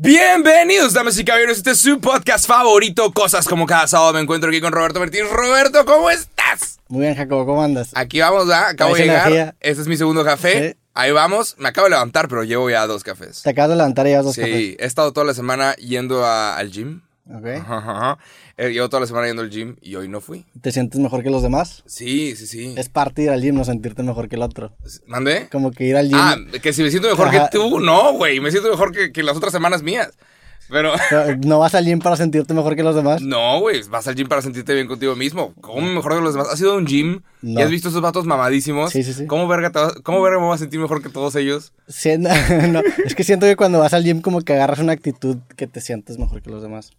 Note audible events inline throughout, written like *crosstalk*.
Bienvenidos, damas y caballeros. Este es su podcast favorito. Cosas como cada sábado me encuentro aquí con Roberto Martínez. Roberto, ¿cómo estás? Muy bien, Jacobo, ¿cómo andas? Aquí vamos, ¿ah? Acabo de llegar. energía. Este es mi segundo café. Sí. Ahí vamos. Me acabo de levantar, pero llevo ya dos cafés. Te acabas de levantar y llevas dos Sí, cafés. he estado toda la semana yendo a- al gym. Ok. Ajá, ajá. Eh, Llevo toda la semana yendo al gym y hoy no fui. ¿Te sientes mejor que los demás? Sí, sí, sí. Es parte de ir al gym, no sentirte mejor que el otro. ¿Mandé? Como que ir al gym. Ah, que si me siento mejor Ajá. que tú, no, güey. Me siento mejor que, que las otras semanas mías. Pero, *laughs* pero ¿No vas al gym para sentirte mejor que los demás? no, güey. Vas al gym para sentirte bien contigo mismo. ¿Cómo mejor que los demás? ¿Has ido a un gym No. y has visto esos vatos mamadísimos? Sí, sí, sí. ¿Cómo verga, te vas- ¿Cómo verga me voy a sentir mejor que todos ellos? Sí, *laughs* no, no, es que siento que cuando vas al gym como que agarras una actitud que te sientes mejor que los demás.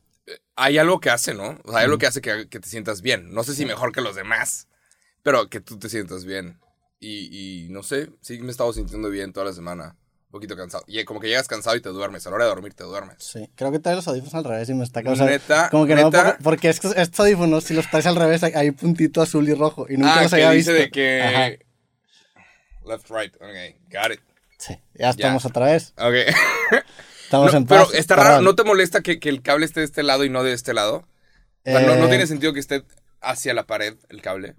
Hay algo que hace, ¿no? O sea, hay algo que hace que, que te sientas bien. No sé si mejor que los demás, pero que tú te sientas bien. Y, y no sé, sí me he estado sintiendo bien toda la semana. Un poquito cansado. Y como que llegas cansado y te duermes. A la hora de dormir te duermes. Sí, creo que traes los audífonos al revés y me está causando... Neta, Como que no, neta. porque, porque estos, estos audífonos, si los traes al revés, hay- hay un puntito azul y rojo y nunca ah, los había dice visto. de que... Ajá, Left, right. Ok, got it. sí, ya estamos otra vez. Ok. *laughs* Estamos No, en paz. pero está Perdón. raro, ¿no te molesta que, que el cable esté de este lado y no de este lado? O sea, no, no Eh, tiene sentido que esté hacia la pared el cable.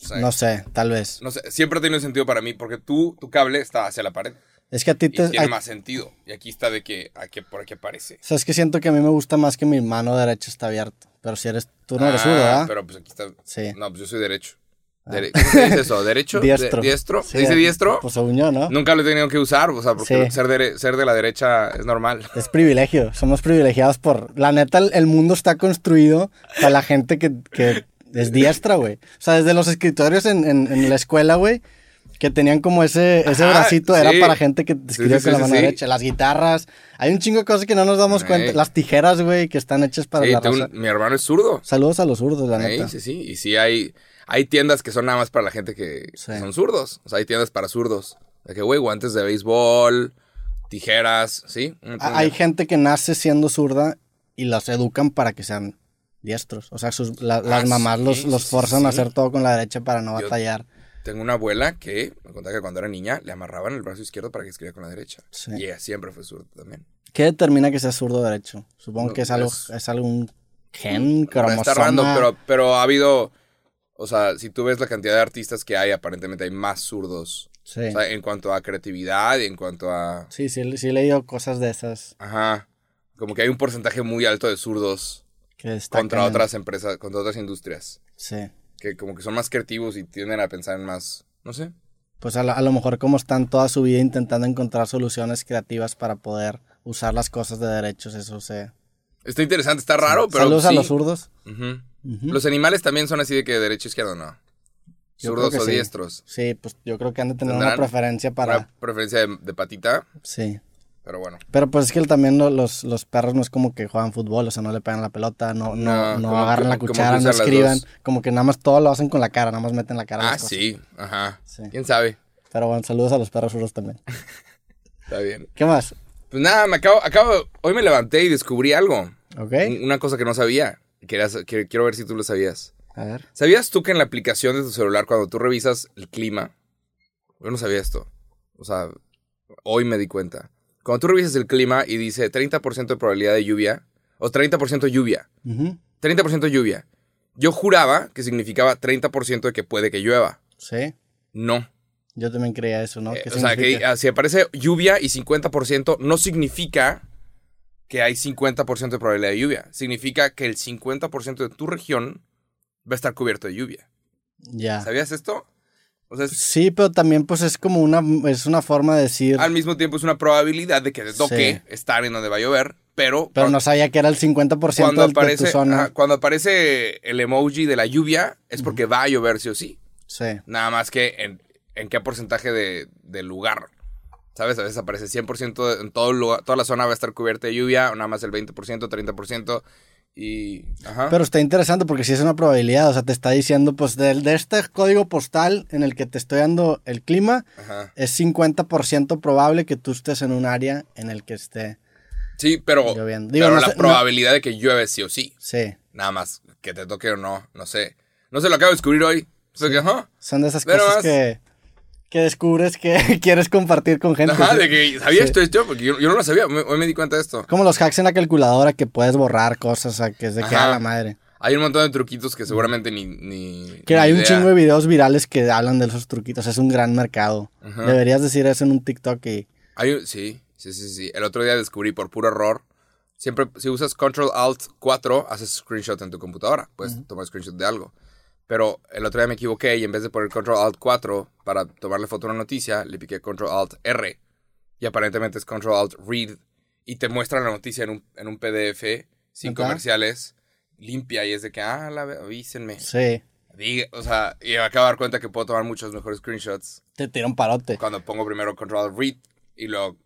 O sea, No sé, tal vez. no sé, siempre ha tenido sentido para mí porque tú, tu cable está hacia la pared Es que a ti y te... tiene a- más sentido. Y aquí está de que, a que por aquí aparece. O sea, es que siento que a mí me gusta más que mi mano derecha está abierta. Pero si eres... Tú no eres Ah, zurdo, ¿verdad? Pero pues aquí está. Sí. No, pues yo soy derecho. Dere- *laughs* ¿Cómo se dice eso? ¿Derecho? Diestro. De- ¿Diestro? Sí, ¿Se dice diestro? Pues según yo, ¿no? Nunca lo he tenido que usar, o sea, porque Sí. ser, de, ser de la derecha es normal. *laughs* Es privilegio. Somos privilegiados por... La neta, el, mundo está construido para la gente que, que es diestra, güey. O sea, desde los escritorios en, en- en la escuela, güey, que tenían como ese, ese Ajá, bracito, era sí. para gente que escribía con la mano derecha. Las guitarras. Hay un chingo de cosas que no nos damos Ey. cuenta. Las tijeras, güey, que están hechas para la tengo un- raza. mi hermano es zurdo. Saludos a los zurdos, la Sí, neta. sí, sí. Y sí hay, hay tiendas que son nada más para la gente que Sí. son zurdos. O sea, hay tiendas para zurdos. De que, güey, guantes de béisbol, tijeras, ¿sí? Ah, Hay gente que nace siendo zurda y los educan para que sean diestros. O sea, sus- la- las Ah, mamás sí, los, los sí, forzan a hacer todo con la derecha para no Yo- batallar. Tengo una abuela que me contaba que cuando era niña le amarraban el brazo izquierdo para que escribiera con la derecha. Sí. Y ella siempre fue zurda también. ¿Qué determina que sea zurdo o derecho? Supongo No, que es algo, es- es algún gen, Está cromosoma. random, pero, pero ha habido... O sea, si tú ves la cantidad de artistas que hay, aparentemente hay más zurdos. Sí, O sea, en cuanto a creatividad y en cuanto a... sí, sí, sí he leído cosas de esas Ajá. Como que hay un porcentaje muy alto de zurdos que contra otras empresas, contra otras industrias. Sí. Que como que son más creativos y tienden a pensar en más, no sé. Pues a, lo- a lo mejor como están toda su vida intentando encontrar soluciones creativas para poder usar las cosas de derechos, eso se... Está interesante, está raro, pero Saludos a los zurdos. Los animales también son así de que derecho izquierdo, ¿no? Yo Zurdos o sí. diestros. Sí, pues yo creo que han de tener una preferencia para... Una preferencia de, de patita, Sí. pero bueno. Pero pues es que también lo- los, los perros no es como que juegan fútbol, o sea, no le pegan la pelota, no, no, No, agarran que- la cuchara, no escriban, como que nada más todo lo hacen con la cara, nada más meten la cara. Ah, las cosas. sí, ajá. Sí. ¿Quién sabe? Pero bueno, saludos a los perros zurdos también. *laughs* Está bien. ¿Qué más? Pues nada, me acabo, acabo, hoy me levanté y descubrí algo. ¿Ok? Un- Una cosa que no sabía. Que- quiero ver si tú lo sabías. A ver. ¿Sabías tú que en la aplicación de tu celular, cuando tú revisas el clima, yo no sabía esto. O sea, hoy me di cuenta. Cuando tú revisas el clima y dice 30% de probabilidad de lluvia, o 30% lluvia, Ujú. 30% lluvia, yo juraba que significaba 30% de que puede que llueva. Sí, No. Yo también creía eso, ¿no? Eh, ¿Qué o sea, que ah, si aparece lluvia y 50%, no significa que hay 50% de probabilidad de lluvia. Significa que el 50% de tu región va a estar cubierto de lluvia. Ya. ¿Sabías esto? O sea, es- Sí, pero también pues es como una, es una forma de decir, al mismo tiempo es una probabilidad de que te toque Sí. estar en donde va a llover, pero, pero no sabía que era el 50% cuando, del- de tu aparece, zona. cuando aparece el emoji de la lluvia es porque va a llover sí o sí. Sí, Nada más que en, en qué porcentaje de, del lugar. ¿Sabes? A veces aparece 100% de- en todo lugar, toda la zona va a estar cubierta de lluvia, o nada más el 20%, 30%. Y. Ajá. pero está interesante porque sí es una probabilidad, o sea, te está diciendo, pues de, de este código postal en el que te estoy dando el clima, Ajá. es 50% probable que tú estés en un área en el que esté Sí, pero, lloviendo. Digo, pero no la sé- no- probabilidad de que llueve sí o sí. Sí, Nada más que te toque o no, no sé. No sé, lo acabo de descubrir hoy. O sea que, ajá. son de esas Pero cosas más- que, que descubres que *laughs* quieres compartir con gente. Ajá, de que sabía Sí. esto, esto, porque yo, yo no lo sabía, hoy me di cuenta de esto. Como los hacks en la calculadora que puedes borrar cosas, o sea, que es de que a la madre. Hay un montón de truquitos que seguramente ni... ni Que ni hay un chingo de videos virales que hablan de esos truquitos. Es un gran mercado. Ajá. Deberías decir eso en un TikTok y... Hay un- sí, sí, sí, sí. El otro día descubrí por puro error. Siempre, si usas Control Alt 4, haces screenshot en tu computadora. Puedes tomar screenshot de algo. Pero el otro día me equivoqué y en vez de poner Control Alt 4 para tomarle foto a una noticia, le piqué Control Alt R. Y aparentemente es Control Alt Read. Y te muestra la noticia en un, en un PDF sin comerciales, limpia. Y es de que, ah, la, avísenme. Sí. Diga- o sea, y me acabo de dar cuenta que puedo tomar muchos mejores screenshots Te tira un parote. cuando pongo primero Control Alt Read y luego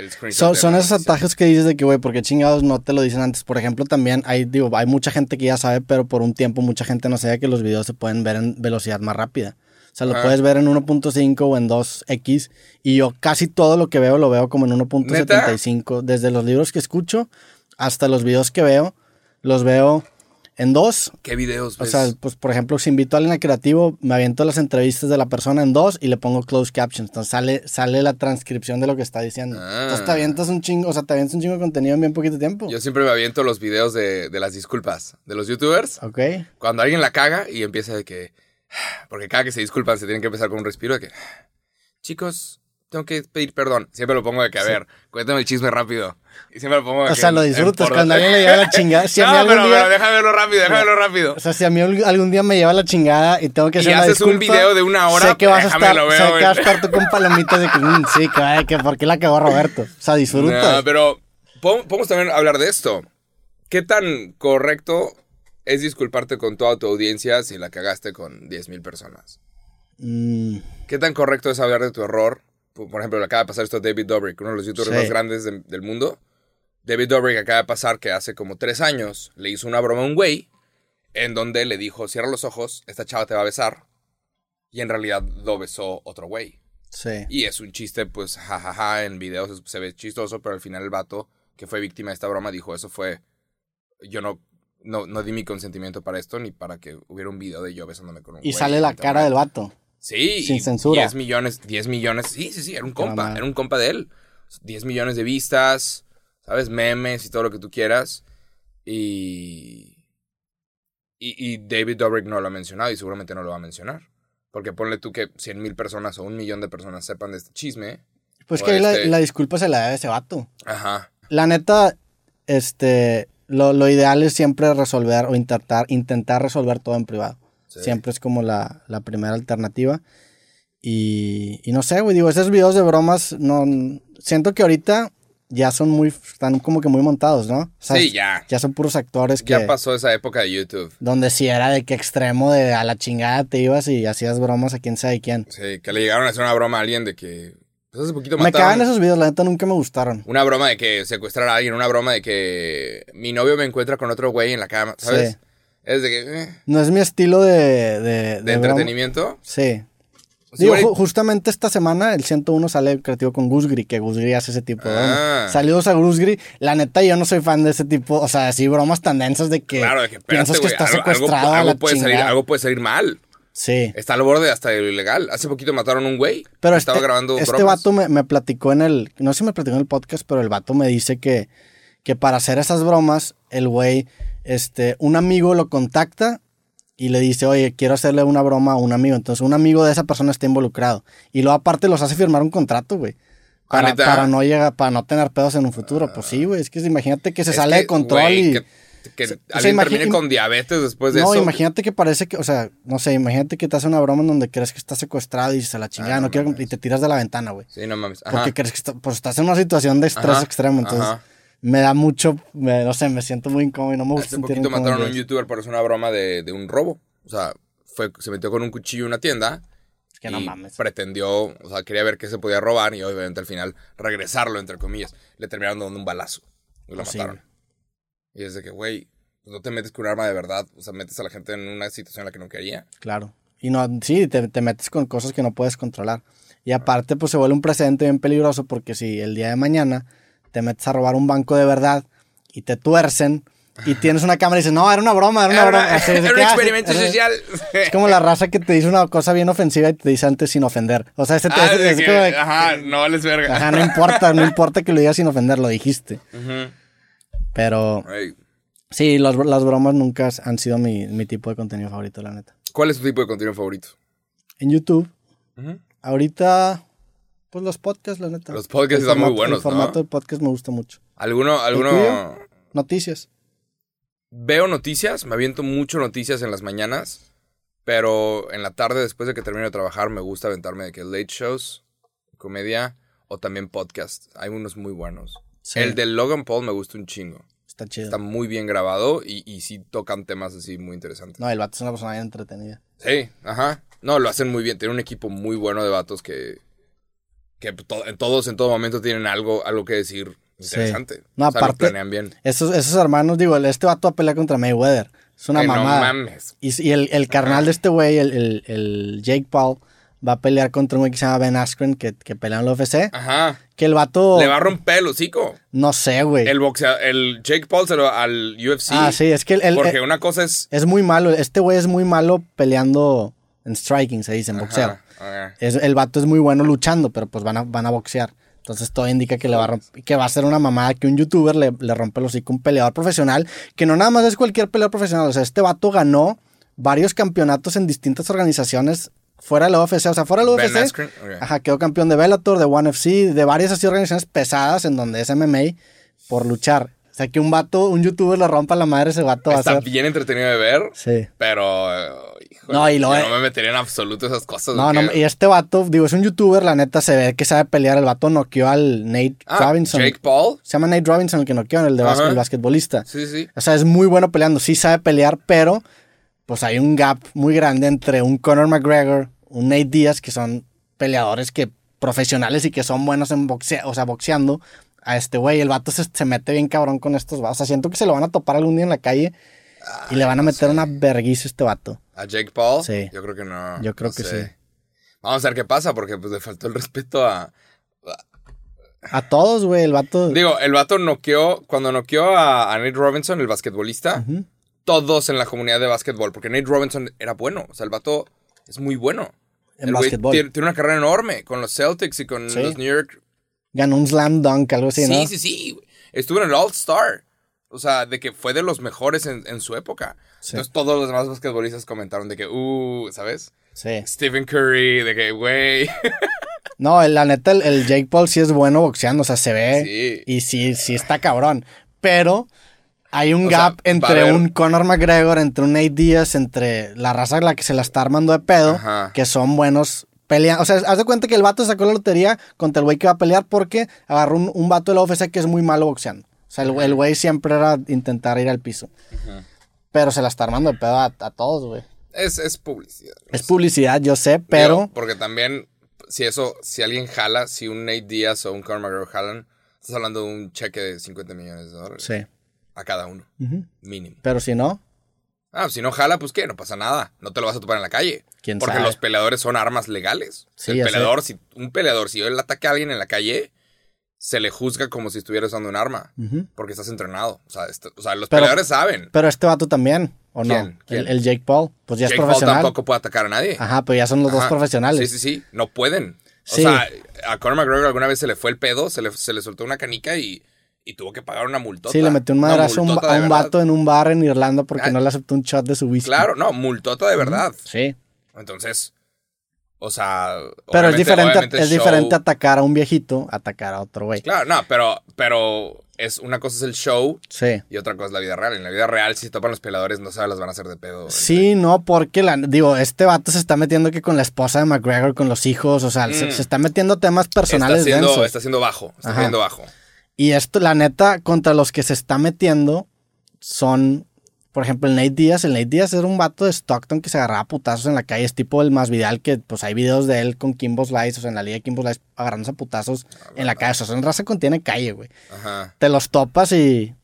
el. Son, esos atajos que dices de que, güey, porque chingados no te lo dicen antes. Por ejemplo, también hay, digo, hay mucha gente que ya sabe, pero por un tiempo mucha gente no sabía que los videos se pueden ver en velocidad más rápida. O sea, lo Ajá. puedes ver en 1.5 o en 2x. Y yo casi todo lo que veo lo veo como en 1.75. Desde los libros que escucho hasta los videos que veo, los veo en 2 ¿Qué videos O sea, pues por ejemplo, si invito a alguien a creativo, me aviento las entrevistas de la persona en dos y le pongo closed captions. Entonces sale, sale la transcripción de lo que está diciendo. Ah. Entonces te avientas un chingo, o sea, te avientas un chingo de contenido en bien poquito tiempo. Yo siempre me aviento los videos de, de las disculpas de los youtubers. Ok. Cuando alguien la caga y empieza de que... *sighs* Porque cada que se disculpan se tienen que empezar con un respiro de que... *sighs* Chicos, tengo que pedir perdón. Siempre lo pongo de que, a ver, cuéntame el chisme rápido. Y siempre lo pongo de O que sea, lo disfrutas cuando alguien le lleva la chingada. Si a *laughs* mí no, algún pero, día- pero déjame verlo rápido, déjame verlo rápido. O sea, si a mí algún- día me lleva la chingada y tengo que Y hacer una haces un video de una hora, sé que vas a déjame estar, lo veo, sé que vas a estar tú con palomitas de que, mm, sí, que, que por qué la cagó Roberto. O sea, disfrutas. No, pero po- podemos también hablar de esto. ¿Qué tan correcto es disculparte con toda tu audiencia si la cagaste con 10.000 personas? Mm, ¿Qué tan correcto es hablar de tu error? Por ejemplo, le acaba de pasar esto a David Dobrik, uno de los youtubers Sí. más grandes de- del mundo. David Dobrik acaba de pasar que hace como tres años le hizo una broma a un güey en donde le dijo, cierra los ojos, esta chava te va a besar. Y en realidad lo besó otro güey. sí. Y es un chiste, pues, jajaja, en videos se ve chistoso, pero al final el vato que fue víctima de esta broma dijo, eso fue, yo no, no, no di mi consentimiento para esto, ni para que hubiera un video de yo besándome con un Y güey sale la internet". cara del vato. Sí. Sin censura. 10 millones, 10 millones, sí, sí, sí, era un compa, era un compa de él. 10 millones de vistas, ¿sabes? Memes y todo lo que tú quieras. Y... Y, y David Dobrik no lo ha mencionado y seguramente no lo va a mencionar. Porque ponle tú que 100 mil personas o un millón de personas sepan de este chisme. Pues que la, este- la disculpa se la debe a ese vato. Ajá. La neta, este, lo, lo ideal es siempre resolver o intentar, intentar resolver todo en privado. Sí. Siempre es como la, la primera alternativa. Y, y no sé, güey, digo, esos videos de bromas, no, siento que ahorita ya son muy, están como que muy montados, ¿no? O sea, Sí, ya. Ya son puros actores que, Ya pasó esa época de YouTube. donde si era de que extremo de a la chingada te ibas y hacías bromas a quién sabe quién. Sí, que le llegaron a hacer una broma a alguien de que... Pues hace poquito Me cagan esos videos, la neta nunca me gustaron. Una broma de que secuestrar a alguien, una broma de que mi novio me encuentra con otro güey en la cama, ¿sabes? Sí. Es de que... eh, No es mi estilo de... De, de de broma. entretenimiento. Sí. Sí, Digo, ju- justamente esta semana el 101 sale creativo con Gusgri, que Gusgri hace ese tipo de Ah. Saludos a Gusgri. La neta, yo no soy fan de ese tipo, o sea, así bromas tan densas de que claro, de que espérate, piensas que está algo- algo, secuestrado algo la puede salir, algo puede salir mal. Sí. Está al borde hasta de lo ilegal. Hace poquito mataron a un güey. Pero este, estaba grabando este bromas. vato me, me platicó en el, no sé si me platicó en el podcast, pero el vato me dice que, que para hacer esas bromas, el güey, este, un amigo lo contacta y le dice, oye, quiero hacerle una broma a un amigo. Entonces un amigo de esa persona está involucrado. Y luego aparte los hace firmar un contrato, güey. Para, para no llegar, para no tener pedos en un futuro. Pues sí, güey. Es que imagínate que se Es sale que, de control y. Que, que sea, alguien termine con diabetes después de no, eso. imagínate que parece que, o sea, no sé, imagínate que te hace una broma en donde crees que está secuestrado y se la chingada, Ah, no, no quiero, y te tiras de la ventana, güey. Sí, no mames. Ajá. Porque crees que está- pues estás en una situación de estrés Ajá, extremo, entonces ajá. Me da mucho, me- no sé, me siento muy incómodo y no me gusta Hace sentir poquito incómodo mataron a un youtuber por hacer una broma de, de un robo. O sea, fue, se metió con un cuchillo en una tienda. Es que no y mames. pretendió, o sea, quería ver qué se podía robar y obviamente al final regresarlo, entre comillas. Le terminaron dando un balazo y lo sí, mataron. Y es de que, güey, pues no te metes con un arma de verdad. O sea, metes a la gente en una situación en la que no quería. Claro. Y no, sí, te, te metes con cosas que no puedes controlar. Y aparte, pues se vuelve un precedente bien peligroso porque si el día de mañana te metes a robar un banco de verdad y te tuercen y tienes una cámara y dices, no, era una broma, era una Era, broma. Así, era un que, ah, experimento era- social. Es como la raza que te dice una cosa bien ofensiva y te dice antes sin ofender. O sea, ese te, Ah, ese- de es que, como de- ajá, no vales verga. ajá, no importa, no importa que lo digas sin ofender, lo dijiste. Ujú. Pero Ey, sí, las, las bromas nunca han sido mi, mi tipo de contenido favorito, la neta. ¿Cuál es tu tipo de contenido favorito? En YouTube, Ujú. ahorita, pues los podcasts, la neta. Los podcasts están muy buenos, El formato ¿no? de podcast me gusta mucho. ¿Alguno, alguno... tuyo? Noticias. Veo noticias, me aviento mucho noticias en las mañanas, pero en la tarde, después de que termino de trabajar, me gusta aventarme de que late shows, comedia o también podcast. Hay unos muy buenos. Sí. El de Logan Paul me gusta un chingo. Está chido. Está muy bien grabado y, y sí tocan temas así muy interesantes. No, el vato es una persona bien entretenida. Sí, ajá. No, lo hacen muy bien. Tiene un equipo muy bueno de vatos que, que to- en todos, en todo momento tienen algo, algo que decir interesante. No, O sea, lo aparte- planean bien. Esos, esos hermanos, digo, este vato a pelea contra Mayweather. Es una Ay, no mamada. mames. y, y el, el carnal de este güey, el, el, el Jake Paul, va a pelear contra un güey que se llama Ben Askren, que, que pelea en la UFC. Ajá. Que el vato. Le va a romper el hocico. No sé, güey. El boxeador, el Jake Paul se lo va al UFC. ah, sí, es que el, el- porque el- una cosa es. es muy malo. Este güey es muy malo peleando en striking, se dice, en boxeo. Ajá, Es, el vato es muy bueno luchando, pero pues van a, van a boxear. Entonces todo indica que le va a que va a ser una mamada que un youtuber le, le rompe el hocico a un peleador profesional, que no nada más es cualquier peleador profesional. O sea, este vato ganó varios campeonatos en distintas organizaciones fuera de la UFC. O sea, fuera de la UFC. Askren, ok. Ajá, quedó campeón de Bellator, de One FC, de varias así organizaciones pesadas en donde es MMA por luchar. O sea, que un vato, un youtuber le rompa la madre, ese vato va a Está ser. bien entretenido de ver, Sí. pero. Híjole, No, y lo- yo no me metería en absoluto esas cosas. No, no, y este vato, digo, es un youtuber, la neta se ve que sabe pelear. El vato noqueó al Nate Ah, Robinson. Jake Paul. Se llama Nate Robinson el que noqueó, el de básquet, el basquetbolista. Sí, sí. O sea, es muy bueno peleando, sí sabe pelear, pero pues hay un gap muy grande entre un Conor McGregor, un Nate Diaz, que son peleadores que profesionales y que son buenos en boxeo, o sea, boxeando. A este güey, el vato se, se mete bien cabrón con estos vatos. O sea, siento que se lo van a topar algún día en la calle y le van a meter una verguiza a este vato. A Jake Paul. Sí. Yo creo que no. Yo creo no que sé. sí. Vamos a ver qué pasa, porque pues le faltó el respeto a. A todos, güey, el vato. Digo, el vato noqueó. Cuando noqueó a, a Nate Robinson, el basquetbolista, todos en la comunidad de básquetbol, porque Nate Robinson era bueno. O sea, el vato es muy bueno. En el básquetbol. Tiene, tiene una carrera enorme con los Celtics y con Sí. los New York. Ganó un slam dunk, algo así, Sí, ¿no? sí, sí. güey. Estuvo en el All-Star. O sea, de que fue de los mejores en, en su época. Sí. Entonces todos los demás basquetbolistas comentaron de que, uh, ¿sabes? Sí. Stephen Curry, de que, güey. *laughs* No, la neta, el, el Jake Paul sí es bueno boxeando, o sea, se ve. Sí. Y sí, sí está cabrón. Pero hay un O gap entre haber- un Conor McGregor, entre un Nate Diaz, entre la raza a la que se la está armando de pedo, Ajá. que son buenos peleando. O sea, haz de cuenta que el vato sacó la lotería contra el güey que va a pelear porque agarró un, un vato de la UFC que es muy malo boxeando. O sea, el güey siempre era intentar ir al piso. Pero se la está armando de pedo a, a todos, güey. Es, es publicidad. Es publicidad, yo sé, pero. Digo, porque también, si eso, si alguien jala, si un Nate Diaz o un Conor McGregor jalan, estás hablando de un cheque de 50 millones de dólares. Sí. A cada uno. Mínimo. Pero si no, Ah, si no jala, pues qué, no pasa nada. No te lo vas a topar en la calle. ¿Quién porque sabe? los peleadores son armas legales. Sí, el sé. peleador, si un peleador, si él ataca a alguien en la calle, se le juzga como si estuviera usando un arma. Porque estás entrenado. O sea, est- o sea los Pero- peleadores saben. Pero este vato también, ¿o no? El, el Jake Paul, pues ya Jake es Paul profesional. tampoco puede atacar a nadie. Ajá, pero ya son los dos profesionales. Sí, sí, sí. No pueden. O Sí. sea, a Conor McGregor alguna vez se le fue el pedo, se le, se le soltó una canica y, y tuvo que pagar una multota. Sí, le metió un madrazo a un, a vato en un bar en Irlanda porque Ah. no le aceptó un shot de su whisky. Claro, no, multota de verdad. Sí. Entonces, o sea. Pero es diferente, es show- diferente atacar a un viejito, atacar a otro güey. Claro, no, pero, pero es una cosa es el show Sí. y otra cosa es la vida real. En la vida real, si se topan los peleadores, no se las van a hacer de pedo. Sí, no, porque la, digo, este vato se está metiendo que con la esposa de McGregor, con los hijos, o sea, se, Mm. se está metiendo temas está personales haciendo, densos. está haciendo bajo. Está Ajá. haciendo bajo. Y esto, la neta, contra los que se está metiendo son, por ejemplo, el Nate Díaz. El Nate Díaz era un vato de Stockton que se agarraba putazos en la calle. Es tipo el más Vidal que, pues, hay videos de él con Kimbo Slice, o sea, en la liga de Kimbo Slice agarrándose a putazos en la calle. O sea, son raza que tiene calle, güey. Ajá. Te los topas y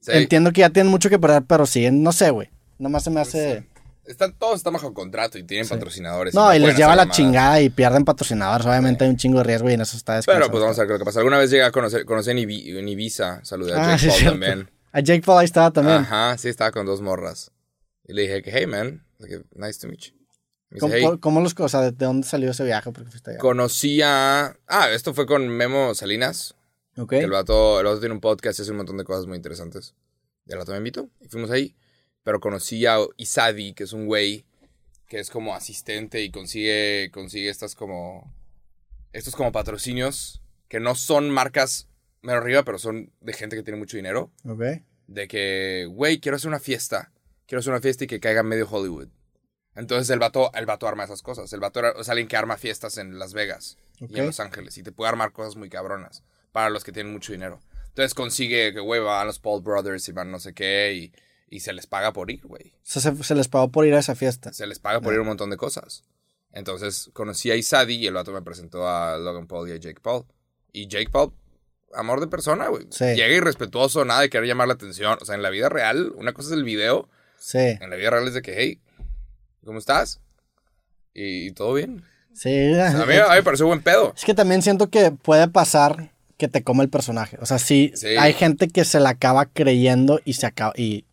Sí. entiendo que ya tienen mucho que perder, pero siguen, no sé, güey. Nomás se me hace... Están, todos están bajo contrato y tienen patrocinadores. No, y les lleva la mamadas. chingada y pierden patrocinadores. Obviamente hay un chingo de riesgo y en eso está Pero pues vamos a ver qué es lo que pasa. Alguna vez llegué a conocer, conocer en, Ibi- en Ibiza, saludé a Ah, Jake sí, Paul también. A Jake Paul ahí estaba también. Ajá, sí, estaba con dos morras. Y le dije que, hey, man, nice to meet you. Me dice, ¿Cómo, "Hey". cómo los cosas? ¿De de dónde salió ese viaje? Porque fuiste allá. Conocí a... Ah, esto fue con Memo Salinas. Ok. que El vato, el vato tiene un podcast y hace un montón de cosas muy interesantes. Y el vato me invitó y fuimos ahí. Pero conocí a Isadi, que es un güey que es como asistente y consigue, consigue estas como... Estos como patrocinios que no son marcas mero arriba, pero son de gente que tiene mucho dinero. Ok. De que, güey, quiero hacer una fiesta. Quiero hacer una fiesta y que caiga medio Hollywood. Entonces el vato, el vato arma esas cosas. El vato es alguien que arma fiestas en Las Vegas y en. Los Ángeles. Y te puede armar cosas muy cabronas para los que tienen mucho dinero. Entonces consigue que, güey, van los Paul Brothers y van no sé qué y, y se les paga por ir, güey. O sea, se, se les pagó por ir a esa fiesta. Se les paga por ir a un montón de cosas. Entonces conocí a Isadi y el vato me presentó a Logan Paul y a Jake Paul. Y Jake Paul, amor de persona, güey. Sí. Llega irrespetuoso, nada de querer llamar la atención. O sea, en la vida real, una cosa es el video, Sí. en la vida real es de que, hey, ¿cómo estás? Y, y todo bien. Sí. A *laughs* mí, a mí me pareció buen pedo. Es que también siento que puede pasar que te come el personaje. O sea, sí, Sí. hay gente que se la acaba creyendo y se acaba. Y,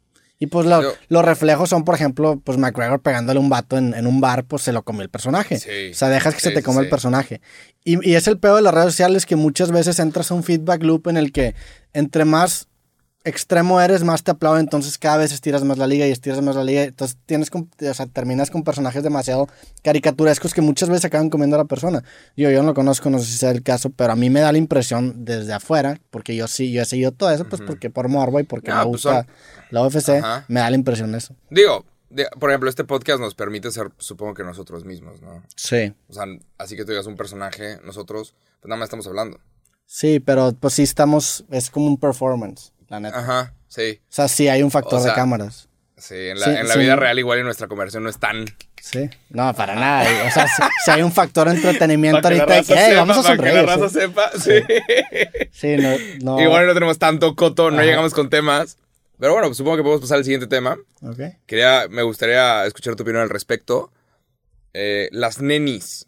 y pues lo- los reflejos son, por ejemplo, pues McGregor pegándole un vato en, en un bar, pues se lo comió el personaje. Sí. O sea, dejas que Sí, se te sí, coma el personaje. Y, y es el peor de las redes sociales que muchas veces entras a un feedback loop en el que entre más extremo eres, más te aplauden, entonces cada vez estiras más la liga y estiras más la liga, entonces tienes, con- o sea, terminas con personajes demasiado caricaturescos que muchas veces acaban comiendo a la persona. Yo, yo no lo conozco, no sé si sea el caso, pero a mí me da la impresión desde afuera, porque yo sí, yo he seguido todo eso, pues porque por morbo y porque No, me pues gusta son- la UFC, Ajá. me da la impresión de eso. Digo, de- por ejemplo, este podcast nos permite ser, supongo que nosotros mismos, ¿no? Sí. O sea, así que tú digas un personaje, nosotros, pues nada más estamos hablando. Sí, pero pues sí estamos, es como un performance, la neta. Ajá, sí. O sea, sí hay un factor O sea, de cámaras. Sí, en la, Sí, en la sí. vida real igual y nuestra conversación no es tan... Sí. No, para nada. O sea, si, si hay un factor de entretenimiento Para ahorita que, raza "Hey, sepa, vamos a para que sonreír. la raza sí. sepa, sí. Sí, no, no. Igual no tenemos tanto coto, no llegamos con temas. Pero bueno, pues supongo que podemos pasar al siguiente tema. Ok. Quería, me gustaría escuchar tu opinión al respecto. Eh, las nenis.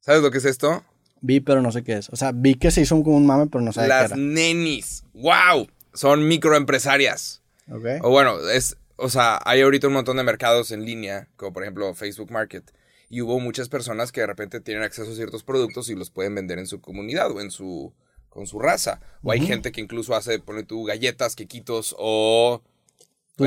¿Sabes lo que es esto? Vi, pero no sé qué es. O sea, vi que se hizo como un mame, pero no sabía Las qué nenis. ¡Wow! Son microempresarias. era. Ok. O bueno, es, o sea, hay ahorita un montón de mercados en línea, como por ejemplo Facebook Market. Y hubo muchas personas que de repente tienen acceso a ciertos productos y los pueden vender en su comunidad o en su con su raza. O hay gente que incluso hace, pone tú, galletas, quequitos o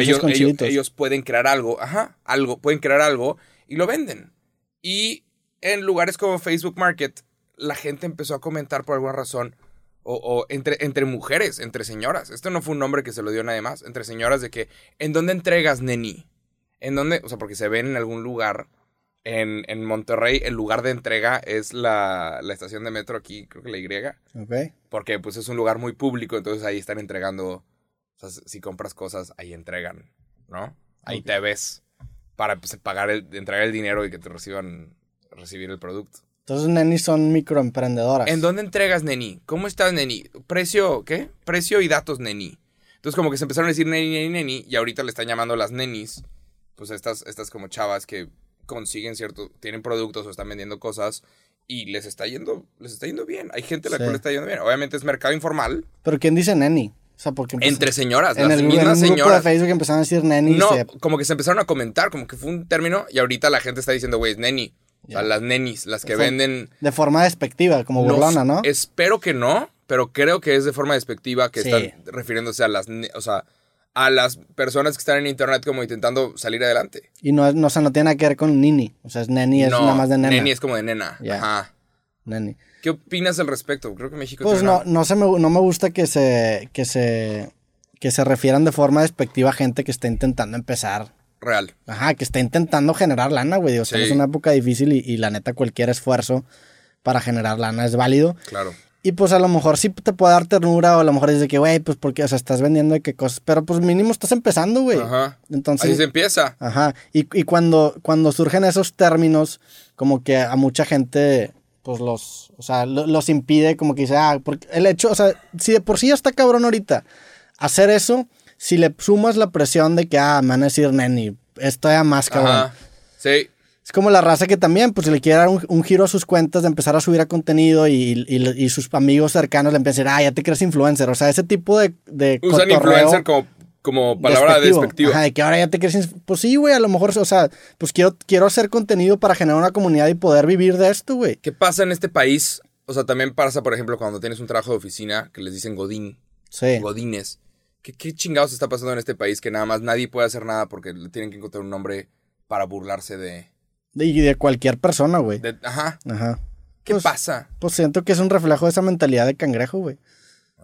ellos, ellos- ellos pueden crear algo, ajá, algo, pueden crear algo y lo venden. Y en lugares como Facebook Market, la gente empezó a comentar por alguna razón, o, o entre, entre mujeres, entre señoras. Esto no fue un nombre que se lo dio nadie más, entre señoras de que, ¿en dónde entregas, neni? ¿En dónde? O sea, porque se ven en algún lugar. En, en Monterrey, el lugar de entrega es la, la estación de metro aquí, creo que la Y Ok. porque pues es un lugar muy público, entonces ahí están entregando, o sea, si compras cosas, ahí entregan, ¿no? Ahí te ves para pues, pagar el, entregar el dinero y que te reciban, recibir el producto. Entonces, nenis son microemprendedoras. ¿En dónde entregas, neni? ¿Cómo estás, neni? Precio, ¿qué? Precio y datos, neni. Entonces como que se empezaron a decir neni, neni, neni, y ahorita le están llamando las nenis, pues estas, estas como chavas que consiguen cierto, tienen productos o están vendiendo cosas y les está yendo, les está yendo bien. Hay gente a la Sí. cual le está yendo bien. Obviamente es mercado informal, Pero ¿quién dice neni? O sea, porque empezó- entre señoras, en las el, en mismas un grupo de señoras. Facebook empezaron a decir neni. No, se- como que se empezaron a comentar, como que fue un término y ahorita la gente está diciendo, güey, es neni. O sea, las nenis, las que venden... de forma despectiva, como burlona, ¿no? Espero que no, pero creo que es de forma despectiva que Sí. están refiriéndose a las, o sea, a las personas que están en internet como intentando salir adelante. Y no, no, o sea, no tiene nada que ver con nini. O sea, es neni, es no, nada más de nena. Neni es como de nena. Ajá. Neni. ¿Qué opinas al respecto? Creo que México Pues no, una- no, se me, no me gusta que se, que, se, que se refieran de forma despectiva a gente que está intentando empezar. Real. Ajá, que está intentando generar lana, güey. O sea, Sí. es una época difícil y, y la neta cualquier esfuerzo para generar lana es válido. Claro. Y pues a lo mejor sí te puede dar ternura o a lo mejor es de que, güey, pues porque, o sea, estás vendiendo de qué cosas. Pero pues mínimo estás empezando, güey. Ajá. Entonces... Así se empieza. Ajá. Y, y cuando, cuando surgen esos términos, como que a mucha gente, pues los, o sea, lo- los impide, como que dice, ah, porque el hecho, o sea, si de por sí ya está cabrón ahorita, hacer eso, si le sumas la presión de que, ah, me van a decir neni, esto ya más cabrón. Ajá. Sí. Es como la raza que también, pues, si le quiere dar un, un giro a sus cuentas de empezar a subir a contenido y, y- y sus amigos cercanos le empiezan a decir, ah, ya te crees influencer. O sea, ese tipo de, de Usan influencer como, como palabra despectivo. despectiva. Ajá, de que ahora ya te crees... Pues sí, güey, a lo mejor, o sea, pues quiero, quiero hacer contenido para generar una comunidad y poder vivir de esto, güey. ¿Qué pasa en este país? O sea, también pasa, por ejemplo, cuando tienes un trabajo de oficina que les dicen Godín, Sí. Godines. ¿Qué, ¿Qué chingados está pasando en este país que nada más nadie puede hacer nada porque le tienen que encontrar un nombre para burlarse de... Y de cualquier persona, güey. de- ajá. Ajá. ¿Qué Pues- pasa? Pues siento que es un reflejo de esa mentalidad de cangrejo, güey.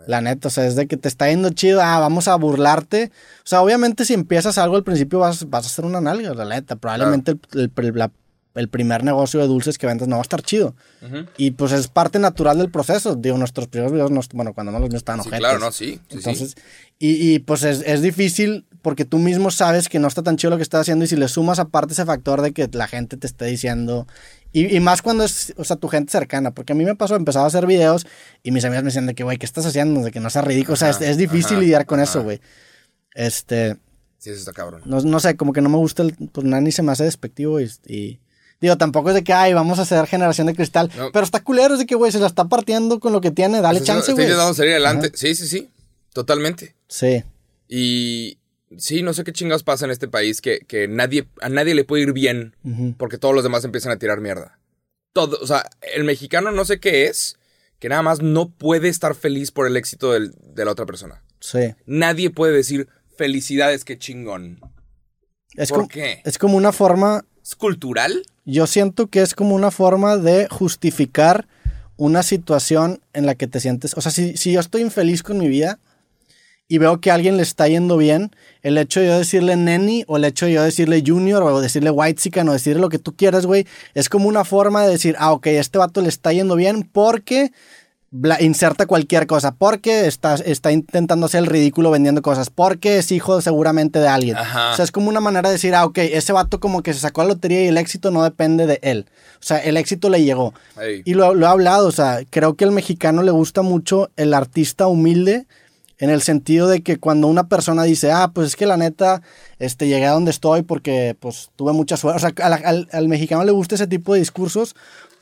La neta, o sea, es de que te está yendo chido, ah, vamos a burlarte. O sea, obviamente si empiezas algo al principio vas, vas a hacer una nalga, la neta. Probablemente el, el- la- el primer negocio de dulces que vendas no va a estar chido. Ujú. Y pues es parte natural del proceso. Digo, nuestros primeros videos, nos- bueno, cuando no los míos estaban Sí, ojetes. claro, no, sí. sí, Entonces, sí. Y, y, pues es, es difícil porque tú mismo sabes que no está tan chido lo que estás haciendo y si le sumas aparte ese factor de que la gente te esté diciendo, y, y más cuando es, o sea, tu gente cercana, porque a mí me pasó, empezaba a hacer videos y mis amigos me decían de que, güey, ¿qué estás haciendo? De que no sea ridículo, o sea, es, Ajá, es difícil ajá, lidiar con ajá. eso, güey. Este, Sí, eso está cabrón. no, no sé, como que no me gusta, el, pues nada, ni se me hace despectivo y... y- Digo, tampoco es de que, ay, vamos a hacer generación de cristal. No. Pero está culero, es de que, güey, se la está partiendo con lo que tiene. Dale Estás- chance, güey. intentando salir adelante. Sí, sí, sí. Totalmente. Sí. Y sí, no sé qué chingados pasa en este país que, que nadie, a nadie le puede ir bien porque todos los demás empiezan a tirar mierda. Todo, o sea, el mexicano no sé qué es, que nada más no puede estar feliz por el éxito del- de la otra persona. Sí. Nadie puede decir felicidades, qué chingón. Es ¿Por como, qué? es como una forma, ¿Es cultural? yo siento que es como una forma de justificar una situación en la que te sientes, o sea, si, si yo estoy infeliz con mi vida y veo que a alguien le está yendo bien, el hecho de yo decirle neni o el hecho de yo decirle junior o decirle white o decirle lo que tú quieras, güey, es como una forma de decir, ah, ok, este vato le está yendo bien porque bla- inserta cualquier cosa, porque está, está intentando hacer el ridículo vendiendo cosas, porque es hijo seguramente de alguien. Ajá. O sea, es como una manera de decir, ah, ok, ese vato como que se sacó la lotería y el éxito no depende de él. O sea, el éxito le llegó. Y lo, lo he hablado, o sea, creo que al mexicano le gusta mucho el artista humilde en el sentido de que cuando una persona dice, ah, pues es que la neta, este, llegué a donde estoy porque, pues, tuve mucha suerte. O sea, al, al- al mexicano le gusta ese tipo de discursos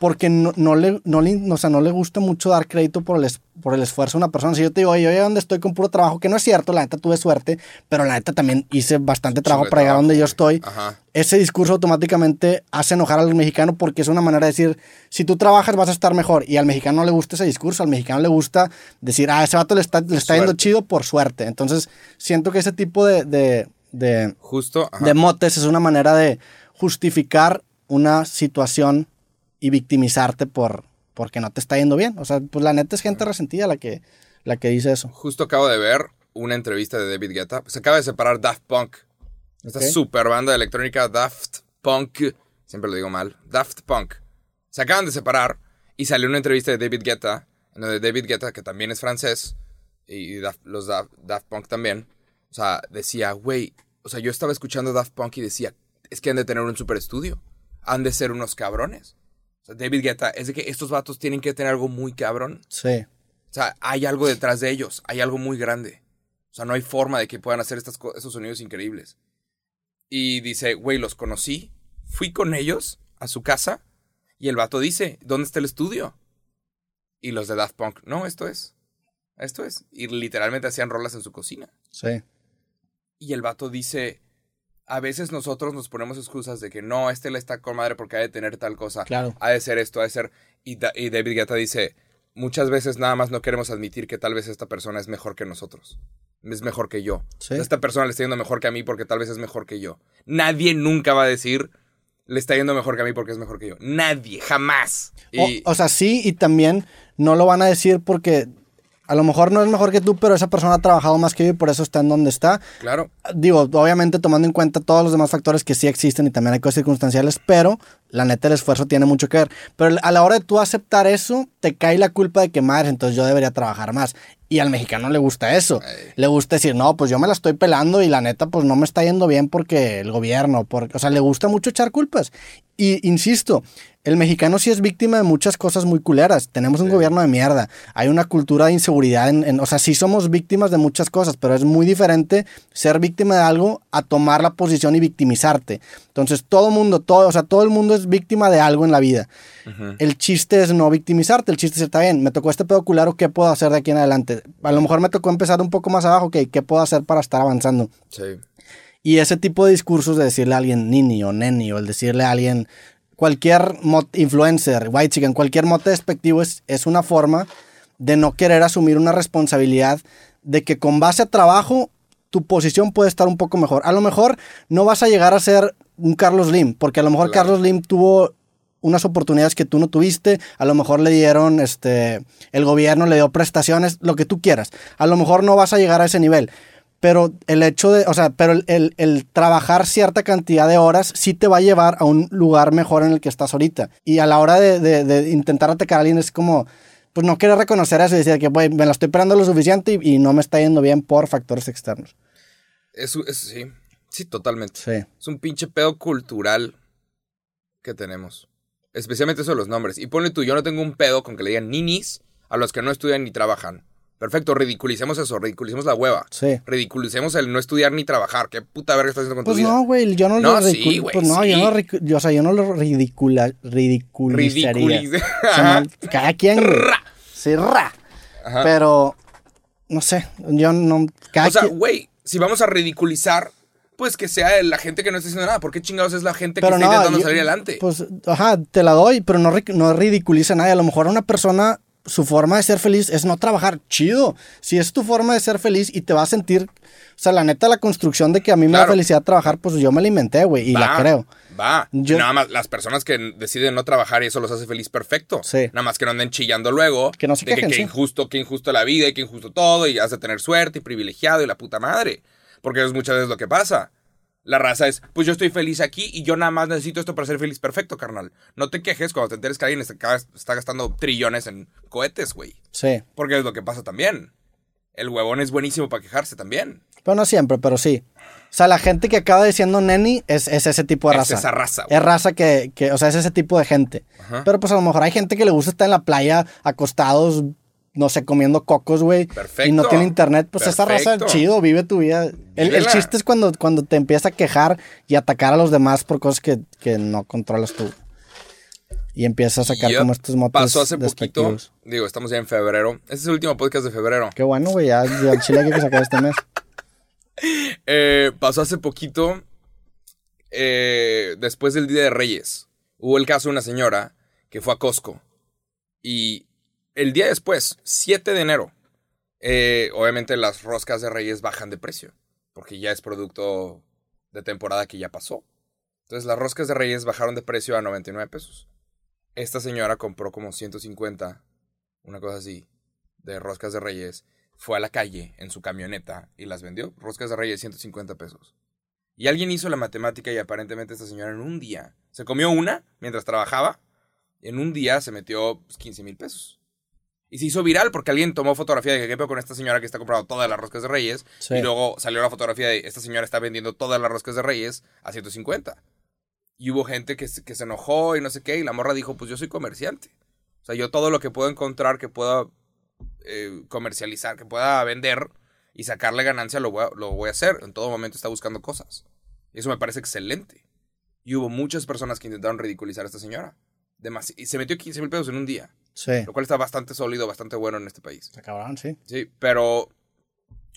porque no, no le, no, le, o sea, no le gusta mucho dar crédito por el, es- por el esfuerzo de una persona. Si yo te digo, oye, yo donde estoy con puro trabajo, que no es cierto, la neta tuve suerte, pero la neta también hice bastante trabajo para llegar a donde yo trabajo, estoy Ajá. ese discurso automáticamente hace enojar al mexicano porque es una manera de decir, si tú trabajas vas a estar mejor. Y al mexicano no le gusta ese discurso, al mexicano le gusta decir, ah, ese vato le está, le está yendo chido por suerte. Entonces, siento que ese tipo de, de, de, Justo. ajá. de motes es una manera de justificar una situación y victimizarte por porque no te está yendo bien. O sea, pues la neta es gente resentida la que, la que dice eso. Justo acabo de ver una entrevista de David Guetta. Se acaba de separar Daft Punk. Esta super banda de electrónica Daft Punk. Siempre lo digo mal. Daft Punk. Se acaban de separar y salió una entrevista de David Guetta. En donde David Guetta, que también es francés, y Daft- los Daft, Daft Punk también, o sea, decía, güey, o sea, yo estaba escuchando Daft Punk y decía, es que han de tener un super estudio. Han de ser unos cabrones. O sea, David Guetta, es de que estos vatos tienen que tener algo muy cabrón. Sí. O sea, hay algo detrás de ellos, hay algo muy grande. O sea, no hay forma de que puedan hacer estas esos sonidos increíbles. Y dice, güey, los conocí, fui con ellos a su casa y el vato dice, ¿dónde está el estudio? Y los de Daft Punk, no, esto es, esto es. Y literalmente hacían rolas en su cocina. Sí. Y el vato dice, a veces nosotros nos ponemos excusas de que no, este le está con madre porque ha de tener tal cosa. Claro. Ha de ser esto, ha de ser... Y, Da- y David Guetta dice, muchas veces nada más no queremos admitir que tal vez esta persona es mejor que nosotros. Es mejor que yo. Sí. Esta persona le está yendo mejor que a mí porque tal vez es mejor que yo. Nadie nunca va a decir, le está yendo mejor que a mí porque es mejor que yo. Nadie, jamás. Y, O, o sea, sí, y también no lo van a decir porque a lo mejor no es mejor que tú, pero esa persona ha trabajado más que yo y por eso está en donde está. claro, Digo, obviamente tomando en cuenta todos los demás factores que sí existen y también hay cosas circunstanciales, pero La neta, el esfuerzo tiene mucho que ver. Pero a la hora de tú aceptar eso, te cae la culpa de que, madre, entonces yo debería trabajar más. Y al mexicano le gusta eso. Le gusta decir, no, pues yo me la estoy pelando y la neta, pues no me está yendo bien porque el gobierno, porque, o sea, le gusta mucho echar culpas. Y insisto, el mexicano sí es víctima de muchas cosas muy culeras. Tenemos un gobierno de mierda. Hay una cultura de inseguridad. En, o sea, sí somos víctimas de muchas cosas, pero es muy diferente ser víctima de algo a tomar la posición y victimizarte. Entonces, todo mundo, todo, o sea, todo el mundo es víctima de algo en la vida. El chiste es no victimizarte. El chiste es, está bien, me tocó este pedo culero, ¿qué puedo hacer de aquí en adelante? A lo mejor me tocó empezar un poco más abajo, ¿qué puedo hacer para estar avanzando? Sí. Y ese tipo de discursos de decirle a alguien nini o neni o el decirle a alguien cualquier influencer, white chicken, cualquier mote despectivo es, es una forma de no querer asumir una responsabilidad de que con base a trabajo tu posición puede estar un poco mejor. A lo mejor no vas a llegar a ser un Carlos Lim, porque a lo mejor Carlos Lim tuvo unas oportunidades que tú no tuviste, a lo mejor le dieron, este, el gobierno le dio prestaciones, lo que tú quieras. A lo mejor no vas a llegar a ese nivel, pero el hecho de, o sea, pero el, trabajar cierta cantidad de horas sí te va a llevar a un lugar mejor en el que estás ahorita. Y a la hora de, intentar atacar a alguien es como, pues no quiero reconocer eso y decir que, me la estoy esperando lo suficiente y, no me está yendo bien por factores externos. Eso, eso sí, sí, totalmente. Sí. Es un pinche pedo cultural que tenemos. Especialmente eso de los nombres. Y ponle tú, yo no tengo un pedo con que le digan ninis a los que no estudian ni trabajan. Perfecto, ridiculicemos eso, ridiculicemos la hueva. Sí. Ridiculicemos el no estudiar ni trabajar. ¿Qué puta verga estás haciendo con pues tu vida? Pues no, güey, yo no, lo ridiculizo. Pues no, yo no, yo, o sea, yo no lo ridicula, ridiculizaría. *laughs* cada quien. Sí, ra. Pero, no sé, yo no... o sea, güey, si vamos a ridiculizar, pues que sea la gente que no está haciendo nada. ¿Por qué chingados es la gente que está intentando salir adelante? Pues, ajá, te la doy, pero no, no ridiculiza a nadie. A lo mejor una persona su forma de ser feliz es no trabajar. Chido. Si es tu forma de ser feliz y te va a sentir. O sea, la neta, la construcción de que a mí me da felicidad trabajar, pues yo me la inventé, güey, y la creo. Va. Nada más, las personas que deciden no trabajar y eso los hace feliz, perfecto. Sí. Nada más que no anden chillando luego. Que no se quejen, que, injusto, que injusto la vida y que injusto todo y has de tener suerte y privilegiado y la puta madre. Porque eso es muchas veces lo que pasa. La raza es, pues yo estoy feliz aquí y yo nada más necesito esto para ser feliz. Perfecto, carnal. No te quejes cuando te enteres que alguien está, gastando trillones en cohetes, güey. Sí. Porque es lo que pasa también. El huevón es buenísimo para quejarse también. Pero no siempre, pero sí. O sea, la gente que acaba diciendo neni es, ese tipo de raza. Es esa raza. Es raza que, que, o sea, es ese tipo de gente. Pero pues a lo mejor hay gente que le gusta estar en la playa acostados no sé, comiendo cocos, güey. Y no tiene internet, pues esa raza chido, vive tu vida. El, chiste es cuando, cuando te empiezas a quejar y atacar a los demás por cosas que, no controlas tú. Y empiezas a sacar como estos motos. Pasó hace poquito. Digo, estamos ya en febrero. Este es el último podcast de febrero. Qué bueno, güey. Ya, el chile hay que sacar este mes. *laughs* Eh, pasó hace poquito. Eh, después del Día de Reyes. Hubo el caso de una señora que fue a Costco. Y el día después, 7 de enero, eh, obviamente las roscas de Reyes bajan de precio, porque ya es producto de temporada que ya pasó. Entonces las roscas de Reyes bajaron de precio a 99 pesos. Esta señora compró como 150, una cosa así, de roscas de Reyes. Fue a la calle en su camioneta y las vendió. Roscas de Reyes, 150 pesos. Y alguien hizo la matemática y aparentemente esta señora en un día se comió una mientras trabajaba. Y en un día se metió 15 pues, mil pesos. Y se hizo viral porque alguien tomó fotografía de que qué con esta señora que está comprando todas las roscas de Reyes. Y luego salió la fotografía de esta señora está vendiendo todas las roscas de Reyes a 150. Y hubo gente que, que se enojó y no sé qué. Y la morra dijo, pues yo soy comerciante. O sea, yo todo lo que puedo encontrar que pueda eh, comercializar, que pueda vender y sacarle ganancia, lo voy, a, lo voy a hacer. En todo momento está buscando cosas. Y eso me parece excelente. Y hubo muchas personas que intentaron ridiculizar a esta señora. y se metió 15 mil pesos en un día. Sí. Lo cual está bastante sólido, bastante bueno en este país. Se acabaron, sí. Sí, pero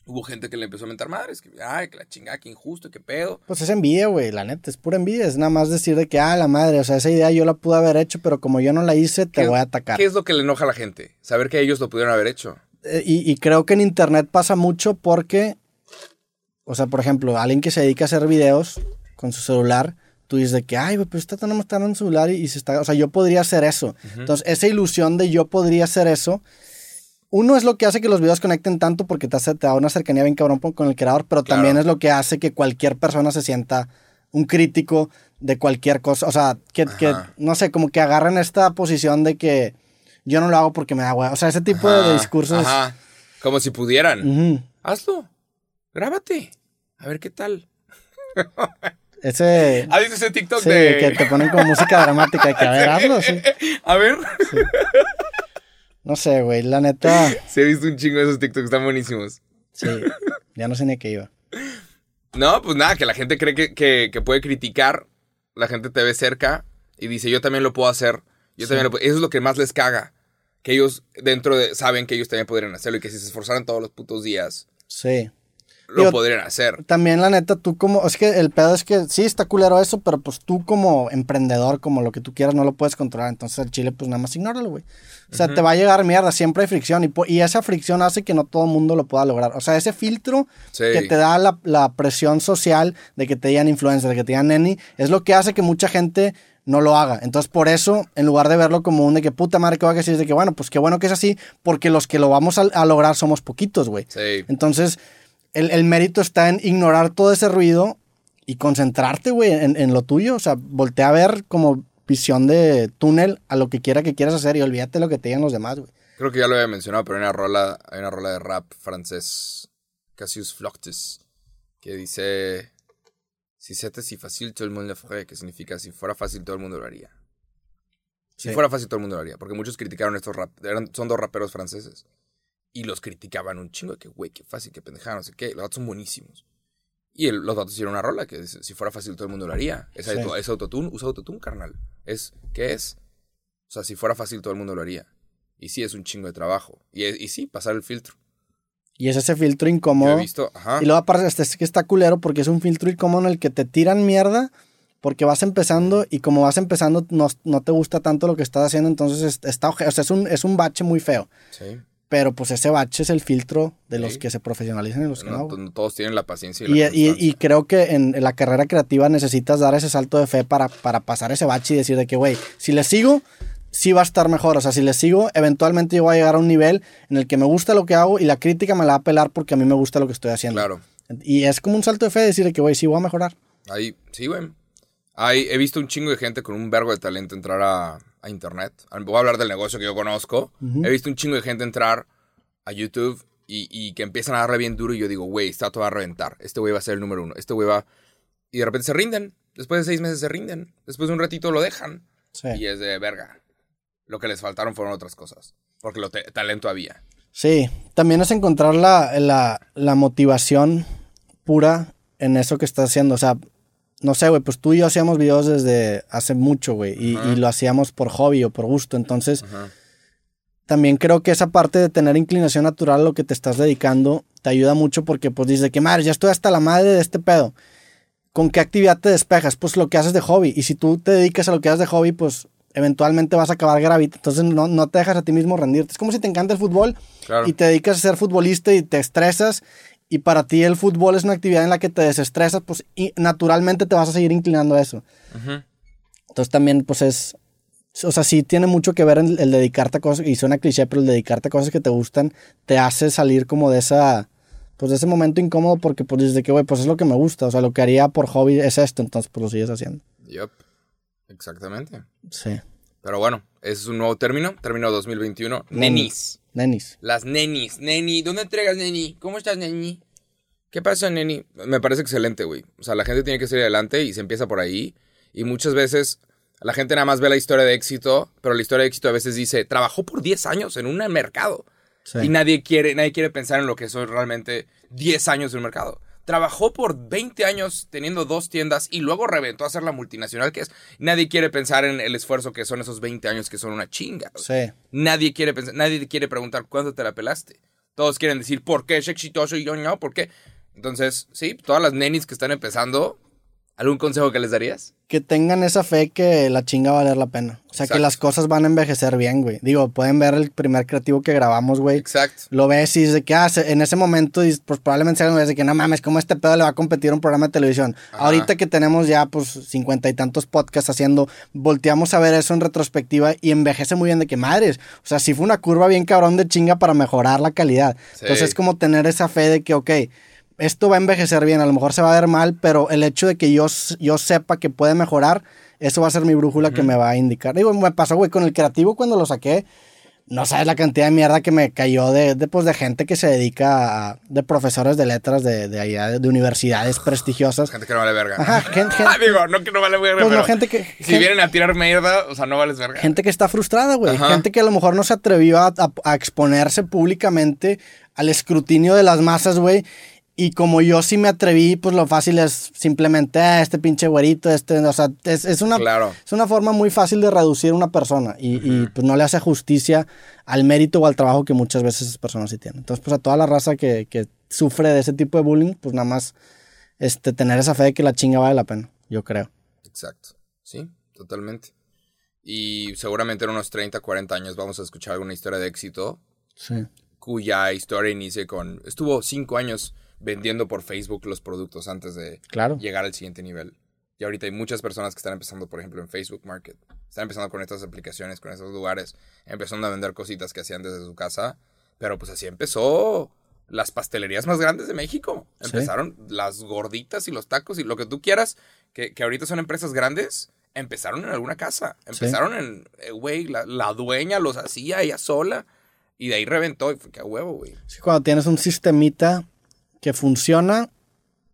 hubo gente que le empezó a mentar madres, que, ay, que la chingada, que injusto, que pedo. Pues es envidia, güey, la neta, es pura envidia, es nada más decir de que, ah, la madre, o sea, esa idea yo la pude haber hecho, pero como yo no la hice, te voy a atacar. ¿Qué es lo que le enoja a la gente? Saber que ellos lo pudieron haber hecho. Eh, y, y, creo que en internet pasa mucho porque, o sea, por ejemplo, alguien que se dedica a hacer videos con su celular, tú dices de que, ay, pero está tan en celular y, se está, o sea, yo podría hacer eso. Entonces, esa ilusión de yo podría hacer eso, uno es lo que hace que los videos conecten tanto porque te, hace, te da una cercanía bien cabrón con el creador, pero también es lo que hace que cualquier persona se sienta un crítico de cualquier cosa. O sea, que, que, no sé, como que agarran esta posición de que yo no lo hago porque me da huevo. O sea, ese tipo de Ajá, discursos. Ajá. Como si pudieran. Hazlo. Grábate. A ver qué tal. *laughs* Ese. ¿Has visto ese TikTok Sí, de.? que te ponen como música dramática. Que a *laughs* ver, hazlo, sí. A ver. No sé, güey. La neta. Sí, he visto un chingo de esos TikToks, están buenísimos. Sí. Ya no sé ni a qué iba. No, pues nada, que la gente cree que, que- que puede criticar, la gente te ve cerca y dice, yo también lo puedo hacer, yo también lo puedo. Eso es lo que más les caga, que ellos dentro de, saben que ellos también podrían hacerlo y que si se esforzaran todos los putos días, Sí. Lo Digo, podrían hacer. También, la neta, tú como. Es que el pedo es que sí está culero eso, pero pues tú como emprendedor, como lo que tú quieras, no lo puedes controlar. Entonces el chile, pues nada más ignóralo, güey. O sea, te va a llegar mierda, siempre hay fricción. Y, y esa fricción hace que no todo el mundo lo pueda lograr. O sea, ese filtro Sí. que te da la, la presión social de que te digan influencer, de que te digan neni, es lo que hace que mucha gente no lo haga. Entonces, por eso, en lugar de verlo como un de que puta madre que va a decir, es de que bueno, pues qué bueno que es así, porque los que lo vamos a, a lograr somos poquitos, güey. Sí. Entonces, el, el mérito está en ignorar todo ese ruido y concentrarte, güey, en, en lo tuyo. O sea, voltea a ver como visión de túnel a lo que quiera que quieras hacer y olvídate lo que te digan los demás, güey. Creo que ya lo había mencionado, pero hay una rola, hay una rola de rap francés, Cassius Floctis, que dice, si c'était si fácil, todo el mundo lo ferait, que significa, si fuera fácil, todo el mundo lo haría. Si Sí. fuera fácil, todo el mundo lo haría, porque muchos criticaron estos rap, eran, son dos raperos franceses, y los criticaban un chingo, de que güey, qué fácil, qué pendejada, no sé qué, los datos son buenísimos. Y el- los datos hicieron una rola que si fuera fácil, todo el mundo lo haría. Es, Sí. auto- es autotune, usa autotune, carnal. Es, ¿qué es? O sea, si fuera fácil, todo el mundo lo haría. Y sí, es un chingo de trabajo. Y, y sí, pasar el filtro. Y es ese filtro incómodo. he visto, ajá. Y luego aparte este, es que está culero porque es un filtro incómodo en el que te tiran mierda porque vas empezando y como vas empezando no, no te gusta tanto lo que estás haciendo, entonces es- está o sea, es un, es un bache muy feo. Sí. Pero pues ese bache es el filtro de los Sí. que se profesionalizan y los que no. No, todos tienen la paciencia y, la y- creo que en la carrera creativa necesitas dar ese salto de fe para, para pasar ese bache y decir de que, güey, si le sigo, sí va a estar mejor. O sea, si le sigo, eventualmente yo voy a llegar a un nivel en el que me gusta lo que hago y la crítica me la va a pelar porque a mí me gusta lo que estoy haciendo. Claro. Y es como un salto de fe decir de que, güey, sí voy a mejorar. Ahí, sí, güey. Hay, he visto un chingo de gente con un vergo de talento entrar a, a internet. Voy a hablar del negocio que yo conozco. He visto un chingo de gente entrar a YouTube y, y que empiezan a darle bien duro y yo digo, güey, está todo a reventar. Este güey va a ser el número uno. Este güey va... Y de repente se rinden. Después de seis meses se rinden. Después de un ratito lo dejan. Sí. Y es de verga. Lo que les faltaron fueron otras cosas. Porque lo talento había. Sí, también es encontrar la, la, la motivación pura en eso que estás haciendo. O sea, no sé, güey, pues tú y yo hacíamos videos desde hace mucho, güey, y, lo hacíamos por hobby o por gusto. Entonces, Ajá. también creo que esa parte de tener inclinación natural a lo que te estás dedicando te ayuda mucho porque pues dices que madre, ya estoy hasta la madre de este pedo. ¿Con qué actividad te despejas? Pues lo que haces de hobby. Y si tú te dedicas a lo que haces de hobby, pues eventualmente vas a acabar gravitando. Entonces no, no te dejas a ti mismo rendirte. Es como si te encanta el fútbol Claro. y te dedicas a ser futbolista y te estresas y para ti el fútbol es una actividad en la que te desestresas, pues y naturalmente te vas a seguir inclinando a eso. Ujú. Entonces también pues es, o sea, sí tiene mucho que ver el, el dedicarte a cosas, y suena cliché, pero el dedicarte a cosas que te gustan te hace salir como de esa, pues de ese momento incómodo porque pues dices de que, güey, pues es lo que me gusta, o sea, lo que haría por hobby es esto, entonces pues lo sigues haciendo. Yup. Exactamente. Sí. Pero bueno, ese es un nuevo término. Término 2021. Mm. Nenis. Nenis. Las nenis. Neni, ¿dónde entregas, neni? ¿Cómo estás, neni? ¿Qué pasa, neni? Me parece excelente, güey. O sea, la gente tiene que salir adelante y se empieza por ahí. Y muchas veces la gente nada más ve la historia de éxito, pero la historia de éxito a veces dice, trabajó por 10 años en un mercado. Sí. Y nadie quiere, nadie quiere pensar en lo que son realmente 10 años en un mercado. Trabajó por 20 años teniendo dos tiendas y luego reventó a ser la multinacional que es. Nadie quiere pensar en el esfuerzo que son esos 20 años que son una chinga. Sí. Nadie quiere pensar, nadie quiere preguntar cuándo te la pelaste. Todos quieren decir por qué es exitoso y yo no, por qué. Entonces, sí, todas las nenis que están empezando, ¿algún consejo que les darías? que tengan esa fe que la chinga va a valer la pena. O sea, que las cosas van a envejecer bien, güey. Digo, pueden ver el primer creativo que grabamos, güey. Exacto. Lo ves y dices que ah, en ese momento, pues probablemente se de que no mames, ¿cómo este pedo le va a competir un programa de televisión? Ajá. Ahorita que tenemos ya, pues, cincuenta y tantos podcasts haciendo, volteamos a ver eso en retrospectiva y envejece muy bien de que madres. O sea, sí fue una curva bien cabrón de chinga para mejorar la calidad. Sí. Entonces es como tener esa fe de que, ok, esto va a envejecer bien, a lo mejor se va a ver mal, pero el hecho de que yo, yo sepa que puede mejorar, eso va a ser mi brújula que me va a indicar. Digo, me pasó, güey, con el creativo cuando lo saqué, no sabes la cantidad de mierda que me cayó de, de, pues, de gente que se dedica a, de profesores de letras de, de allá, de, de universidades prestigiosas. Gente que no vale verga. Ajá, gente, gente, *laughs* Digo, no que no vale verga, pues no, pero gente que... si gente- vienen a tirar mierda, o sea, no vales verga. Gente que está frustrada, güey. Gente que a lo mejor no se atrevió a, a- a exponerse públicamente al escrutinio de las masas, güey. Y como yo sí me atreví, pues lo fácil es simplemente, ah, este pinche güerito, este, o sea, es, es una, Claro. es una forma muy fácil de reducir a una persona y, y, pues no le hace justicia al mérito o al trabajo que muchas veces esas personas sí tienen. Entonces, pues a toda la raza que, que sufre de ese tipo de bullying, pues nada más este, tener esa fe de que la chinga vale la pena, yo creo. Exacto. Sí, totalmente. Y seguramente en unos 30, 40 años vamos a escuchar alguna historia de éxito Sí. cuya historia inicie con... Estuvo cinco años vendiendo por Facebook los productos antes de Claro. llegar al siguiente nivel. Y ahorita hay muchas personas que están empezando, por ejemplo, en Facebook Market. Están empezando con estas aplicaciones, con estos lugares, empezando a vender cositas que hacían desde su casa. Pero pues así empezó las pastelerías más grandes de México. Sí. Empezaron las gorditas y los tacos y lo que tú quieras, que, que ahorita son empresas grandes, empezaron en alguna casa. Empezaron en, eh, güey, la, la dueña los hacía ella sola. Y de ahí reventó y fue que a huevo, güey. Sí, cuando tienes un sistemita que funciona,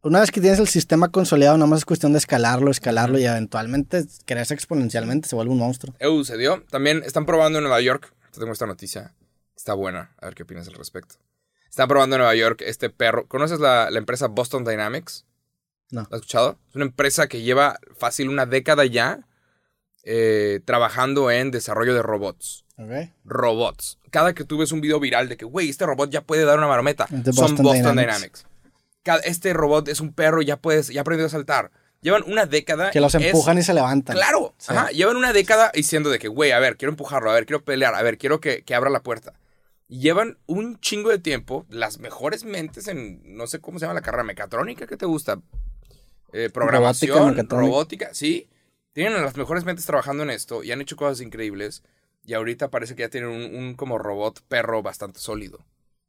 una vez que tienes el sistema consolidado, nada más es cuestión de escalarlo, escalarlo y eventualmente crece exponencialmente, se vuelve un monstruo. Eu, se dio. También están probando en Nueva York. Te tengo esta noticia. Está buena. A ver qué opinas al respecto. Están probando en Nueva York este perro. ¿Conoces la, la empresa Boston Dynamics? No. ¿La has escuchado? Es una empresa que lleva fácil una década ya eh, trabajando en desarrollo de robots. Robots. Cada que tú ves un video viral de que, güey, este robot ya puede dar una marometa, Es de son Boston Boston, Dynamics. Este robot es un perro, ya puedes, ya aprendió a saltar. Llevan una década. Que los es- empujan y se levantan. Claro, Sí. ajá, llevan una década diciendo de que, güey, a ver, quiero empujarlo, a ver, quiero pelear, a ver, quiero que, que abra la puerta. Llevan un chingo de tiempo, las mejores mentes en, no sé cómo se llama la carrera, mecatrónica, ¿qué te gusta? Eh, programación, mecatrónica. robótica, sí. Tienen a las mejores mentes trabajando en esto y han hecho cosas increíbles. Y ahorita parece que ya tienen un, un como robot perro bastante sólido.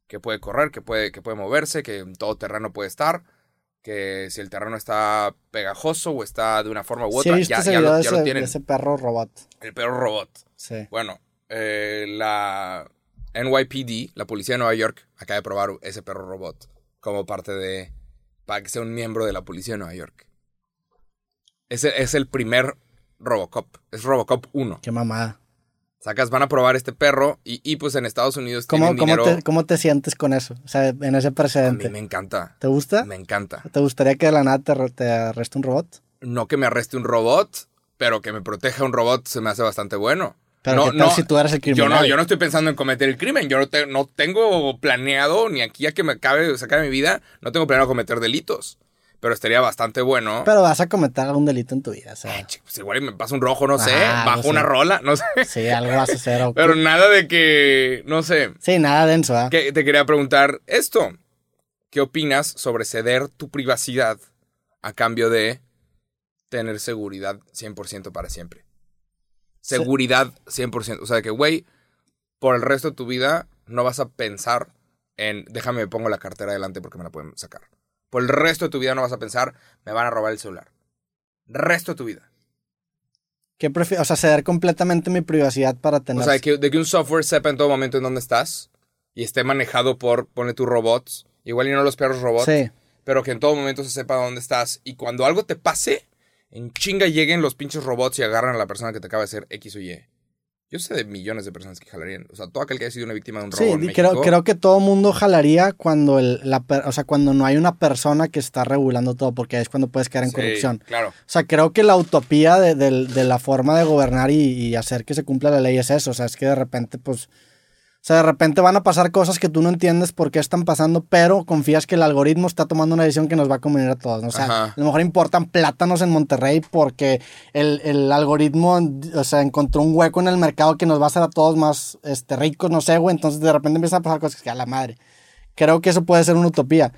Que puede correr, que puede, que puede moverse, que en todo terreno puede estar. Que si el terreno está pegajoso o está de una forma u otra, ya, ese ya lo, ya ese, lo tienen. ese perro robot. El perro robot. Sí. Bueno, eh, la NYPD, la policía de Nueva York, acaba de probar ese perro robot como parte de. para que sea un miembro de la policía de Nueva York. Es el, es el primer Robocop. Es Robocop 1. Qué mamada. Sacas, van a probar este perro y, y, pues en Estados Unidos ¿Cómo, tienen cómo, dinero. te, ¿Cómo te sientes con eso? O sea, en ese A mí precedente. me encanta. ¿Te gusta? Me encanta. ¿Te gustaría que de la nada te, re- te arreste un robot? No que me arreste un robot, pero que me proteja un robot se me hace bastante bueno. Pero no, ¿qué tal no, si tú eres el Yo criminal? no, yo no estoy pensando en cometer el crimen. Yo no, te- no tengo planeado, ni aquí a que me acabe sacar mi vida, no tengo planeado cometer delitos. Pero estaría bastante bueno. Pero vas a cometer algún delito en tu vida, o sea. Ch, pues igual y me pasa un rojo, no sé, bajo una rola, no sé. Sí, algo vas a hacer. o- *laughs* Pero nada de que, no sé. Sí, nada denso, ¿ah? Que te quería preguntar esto. ¿Qué opinas sobre ceder tu privacidad a cambio de tener seguridad 100% para siempre? Seguridad 100%. O sea, que, güey, por el resto de tu vida no vas a pensar en, déjame, me pongo la cartera adelante porque me la pueden sacar. Por el resto de tu vida no vas a pensar, me van a robar el celular. Resto de tu vida. ¿Qué prefi- o sea, ceder completamente mi privacidad para tener. O sea, de que, de que un software sepa en todo momento en dónde estás y esté manejado por, pone tus robots, igual y no los perros robots, Sí. pero que en todo momento se sepa dónde estás y cuando algo te pase, en chinga lleguen los pinches robots y agarran a la persona que te acaba de hacer X o Y. Yo sé de millones de personas que jalarían. O sea, todo aquel que haya sido una víctima de un robo Sí, en México. creo, creo que todo mundo jalaría cuando el, la, o sea, cuando no hay una persona que está regulando todo, porque ahí es cuando puedes caer en Sí, corrupción. Claro. O sea, creo que la utopía de, del- de la forma de gobernar y, y hacer que se cumpla la ley es eso. O sea, es que de repente, pues. O sea, de repente van a pasar cosas que tú no entiendes por qué están pasando, pero confías que el algoritmo está tomando una decisión que nos va a convenir a todos. ¿no? O sea, Ajá. a lo mejor importan plátanos en Monterrey porque el, el algoritmo, o sea, encontró un hueco en el mercado que nos va a hacer a todos más este, ricos, no sé, güey. Entonces de repente empiezan a pasar cosas que a la madre. Creo que eso puede ser una utopía,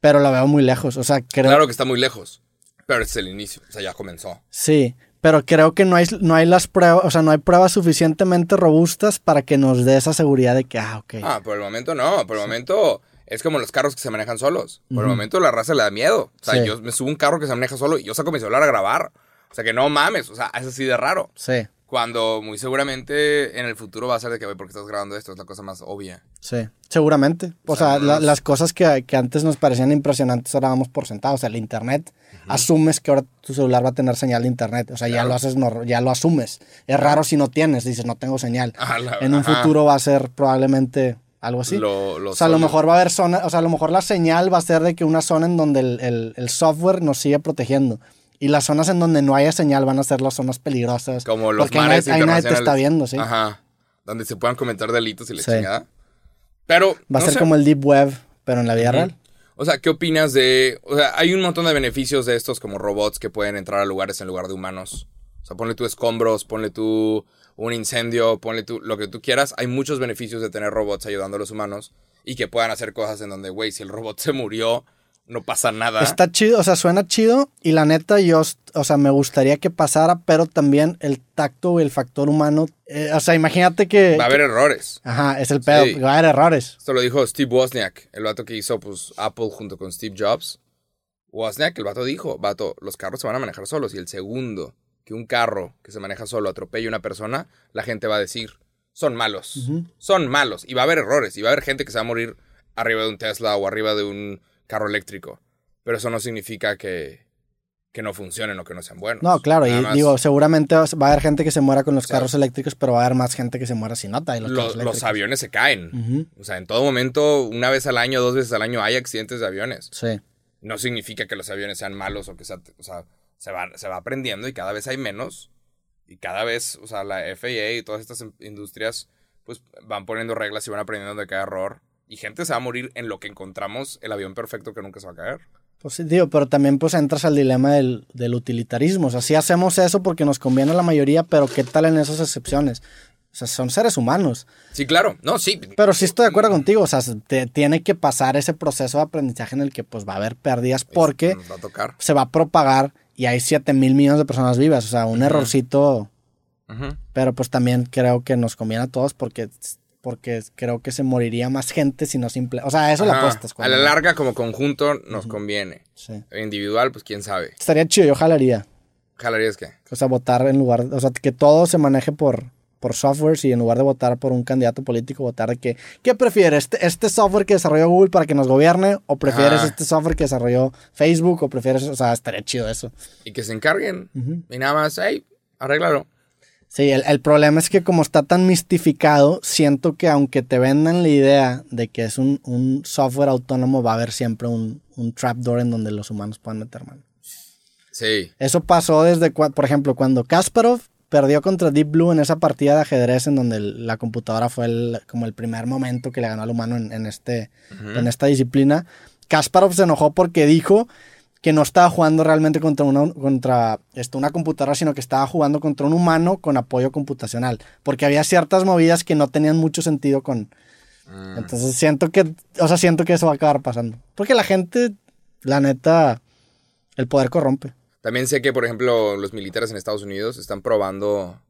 pero la veo muy lejos. O sea, creo. Claro que está muy lejos. Pero es el inicio. O sea, ya comenzó. Sí, pero creo que no hay, no hay las pruebas, o sea, no hay pruebas suficientemente robustas para que nos dé esa seguridad de que, ah, ok. Ah, por el momento no. Por el momento es como los carros que se manejan solos. Por el momento la raza le da miedo. O sea, Sí. yo me subo un carro que se maneja solo y yo saco mi celular a grabar. O sea, que no mames. O sea, es así de raro. Sí, Cuando muy seguramente en el futuro va a ser de que, güey, ¿por qué estás grabando esto? Es la cosa más obvia. sí. Seguramente. O O sea, sea, la- nos- las cosas que, que antes nos parecían impresionantes ahora vamos por sentado. O sea, el internet. Asumes que ahora tu celular va a tener señal de internet. O sea, ya lo haces, nor- ya lo asumes. Es raro si no tienes. Dices, no tengo señal. Ah, la- en un ajá. futuro va a ser probablemente algo así. Lo, lo O sea, a lo mejor va a haber zona, o sea, a lo mejor la señal va a ser de que una zona en donde el, el- el software nos sigue protegiendo. Y las zonas en donde no haya señal van a ser las zonas peligrosas. Como los porque mares ahí nadie te está viendo, sí. Ajá. Donde se puedan comentar delitos y la Sí. chingada. Pero. Va a no ser sé. como el Deep Web, pero en la vida real. O sea, ¿qué opinas de...? O sea, hay un montón de beneficios de estos como robots que pueden entrar a lugares en lugar de humanos. O sea, ponle tú escombros, ponle tú un incendio, ponle tú lo que tú quieras. Hay muchos beneficios de tener robots ayudando a los humanos y que puedan hacer cosas en donde, güey, si el robot *laughs* se murió, no pasa nada. Está chido, o sea, suena chido. Y la neta, yo, o sea, me gustaría que pasara, pero también el tacto y el factor humano. eh, o sea, imagínate que. Va a haber errores. Ajá, es el pedo. Sí. Va a haber errores. Esto lo dijo Steve Wozniak, el vato que hizo pues Apple junto con Steve Jobs. Wozniak, el vato dijo, vato, los carros se van a manejar solos y el segundo que un carro que se maneja solo atropelle a una persona, la gente va a decir, son malos, son malos y va a haber errores y va a haber gente que se va a morir arriba de un Tesla o arriba de un carro eléctrico. Pero eso no significa que, que no funcionen o que no sean buenos. No, claro, Nada y más digo, seguramente va a haber gente que se muera con los O sea, carros eléctricos, pero va a haber más gente que se muera si no trae los lo- los aviones se caen. Ujú, O sea, en todo momento, una vez al año, dos veces al año, hay accidentes de aviones. Sí. no significa que los aviones sean malos o que sea, o sea, se va, se va aprendiendo y cada vez hay menos. Y cada vez, o sea, la FAA y todas estas em- industrias, pues van poniendo reglas y van aprendiendo de cada error. Y gente se va a morir en lo que encontramos el avión perfecto que nunca se va a caer. Pues sí, digo, pero también pues entras al dilema del, del utilitarismo. O sea, sí hacemos eso porque nos conviene a la mayoría, pero ¿qué tal en esas excepciones? O sea, son seres humanos. Sí, claro. No, sí. Pero sí estoy de acuerdo contigo. O sea, te- tiene que pasar ese proceso de aprendizaje en el que pues va a haber pérdidas porque Nos va a tocar. se va a propagar y hay 7 mil millones de personas vivas. O sea, un errorcito, Ujú. pero pues también creo que nos conviene a todos porque, porque creo que se moriría más gente si no simple... O sea, a eso Ajá. apuestas. A cuando- la larga, como conjunto, nos conviene. Sí. Individual, pues quién sabe. Estaría chido, yo jalaría. ¿Jalarías qué? O sea, votar en lugar, o sea, que todo se maneje por, por softwares y en lugar de votar por un candidato político, votar de que, ¿qué prefieres? ¿Este, este software que desarrolló Google para que nos gobierne? ¿O prefieres Ajá. este software que desarrolló Facebook? ¿O prefieres, o sea, estaría chido eso? Y que se encarguen. Y nada más, hey, arréglalo. Sí, el, el problema es que como está tan mistificado, siento que aunque te vendan la idea de que es un, un software autónomo, va a haber siempre un, un trapdoor en donde los humanos puedan meter mano. Sí. Eso pasó desde, por ejemplo, cuando Kasparov perdió contra Deep Blue en esa partida de ajedrez en donde la computadora fue el- como el primer momento que le ganó al humano en, en este, en esta disciplina. Kasparov se enojó porque dijo que no estaba jugando realmente contra una, contra esto, una computadora, sino que estaba jugando contra un humano con apoyo computacional. Porque había ciertas movidas que no tenían mucho sentido con... Mm. Entonces siento que, o sea, siento que eso va a acabar pasando. Porque la gente, la neta, el poder corrompe. También sé que, por ejemplo, los militares en Estados Unidos están probando.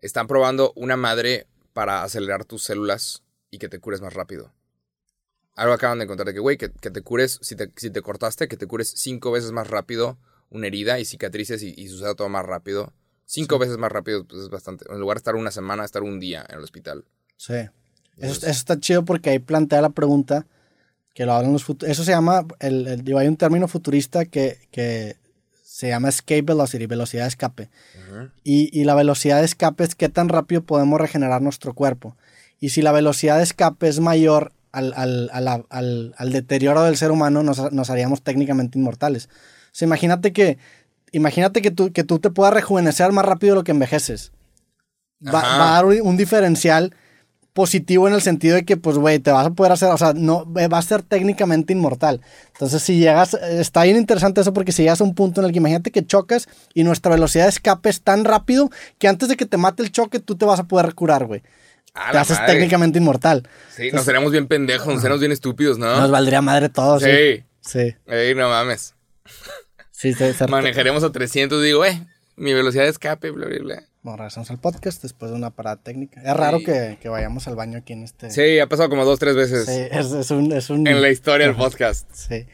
Están probando una madre para acelerar tus células y que te cures más rápido. Algo acaban de encontrar de que, güey, que, que te cures, si te, si te cortaste, que te cures cinco veces más rápido una herida y cicatrices y, y suceda todo más rápido. Cinco veces más rápido, pues es bastante. En lugar de estar una semana, estar un día en el hospital. Sí. Eso, eso está chido porque ahí plantea la pregunta que lo hablan los futu- Eso se llama, el, el- digo, hay un término futurista que, que se llama escape velocity, velocidad de escape. Y, y la velocidad de escape es qué tan rápido podemos regenerar nuestro cuerpo. Y si la velocidad de escape es mayor al, al- deterioro del ser humano, nos, nos haríamos técnicamente inmortales. O sea, imagínate que, imagínate que tú, que tú te puedas rejuvenecer más rápido de lo que envejeces. Va, a dar un, diferencial positivo en el sentido de que, pues, güey, te vas a poder hacer, o sea, no, va a ser técnicamente inmortal. Entonces, si llegas, está bien interesante eso porque si llegas a un punto en el que imagínate que chocas y nuestra velocidad de escape es tan rápido que antes de que te mate el choque tú te vas a poder curar, güey. Ah, Te haces madre. técnicamente inmortal. Sí, nos seremos bien pendejos, nos seremos bien estúpidos, ¿no? Nos valdría madre todo, sí. sí. Sí, Ey, no mames. *laughs* sí, sí. Manejaremos a 300 digo, eh, mi velocidad de escape, bla, bla, bla. Bueno, regresamos al podcast después de una parada técnica. Es raro que, que vayamos al baño aquí en este. Sí, ha pasado como dos, tres veces Sí, es, es un, es un- en la historia del podcast. Sí.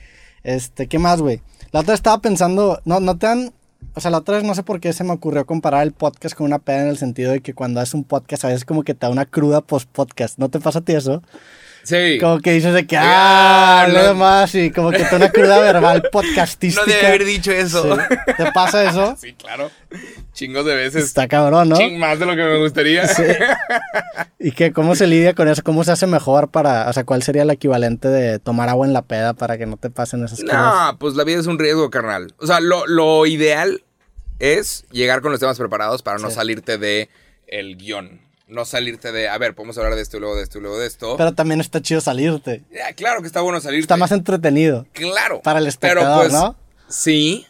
Este, ¿qué más, güey? La otra estaba pensando, no, no te dan, o sea, la otra vez no sé por qué se me ocurrió comparar el podcast con una peda en el sentido de que cuando haces un podcast a veces como que te da una cruda post-podcast. ¿No te pasa a ti eso? Sí. Como que dices de que, ah, no. de más y como que te una cruda verbal podcastística. *laughs* No debe haber dicho eso. Sí. ¿Te pasa eso? *laughs* Sí, claro. Chingos de veces. Está cabrón, ¿no? Ching, más de lo que me gustaría. Sí. *laughs* ¿Y qué? ¿Cómo se lidia con eso? ¿Cómo se hace mejor para, o sea, cuál sería el equivalente de tomar agua en la peda para que no te pasen esas cosas? No, pues la vida es un riesgo, carnal. O sea, lo, lo ideal es llegar con los temas preparados para no Sí. salirte de el guion. No salirte de, a ver, podemos hablar de esto y luego de esto y luego de esto. Pero también está chido salirte. Ya, claro que está bueno salirte. Está más entretenido. Claro. para el Pero, espectador, pues, ¿no? Sí,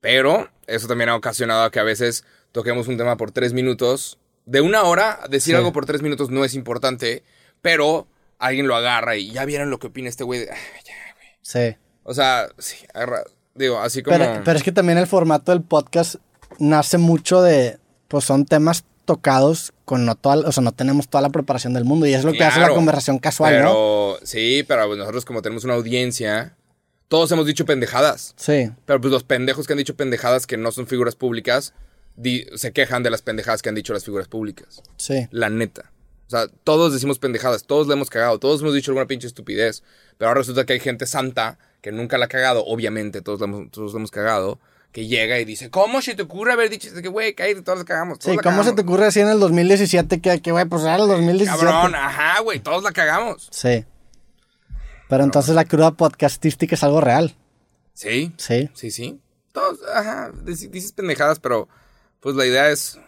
pero eso también ha ocasionado que a veces toquemos un tema por tres minutos. De una hora, decir Sí. algo por tres minutos no es importante, pero alguien lo agarra y ya vieron lo que opina este güey. "Ah, ya, güey". Sí. O sea, sí, agarra- digo, así como... Pero, pero es que también el formato del podcast nace mucho de, pues son temas tocados con no toda, o sea, no tenemos toda la preparación del mundo y es lo que hace la conversación casual, ¿no? pero, Sí, pero pues nosotros como tenemos una audiencia, todos hemos dicho pendejadas. Sí, Pero pues los pendejos que han dicho pendejadas que no son figuras públicas, di- se quejan de las pendejadas que han dicho las figuras públicas. sí. La neta. O sea, todos decimos pendejadas, todos le hemos cagado, todos hemos dicho alguna pinche estupidez. Pero ahora resulta que hay gente santa que nunca la ha cagado, obviamente, todos la hemos, todos la hemos cagado, que llega y dice, ¿cómo se te ocurre haber dicho? Que, güey, cállate, todos la cagamos. todos Sí, la ¿cómo se cagamos". te ocurre así en el 2017 que, que güey, pues era el 2017? Cabrón, ajá, güey, todos la cagamos. Sí. Pero entonces la cruda podcastística es algo real. Sí, Sí. sí, sí. Todos, ajá, dices dices pendejadas, pero pues la idea es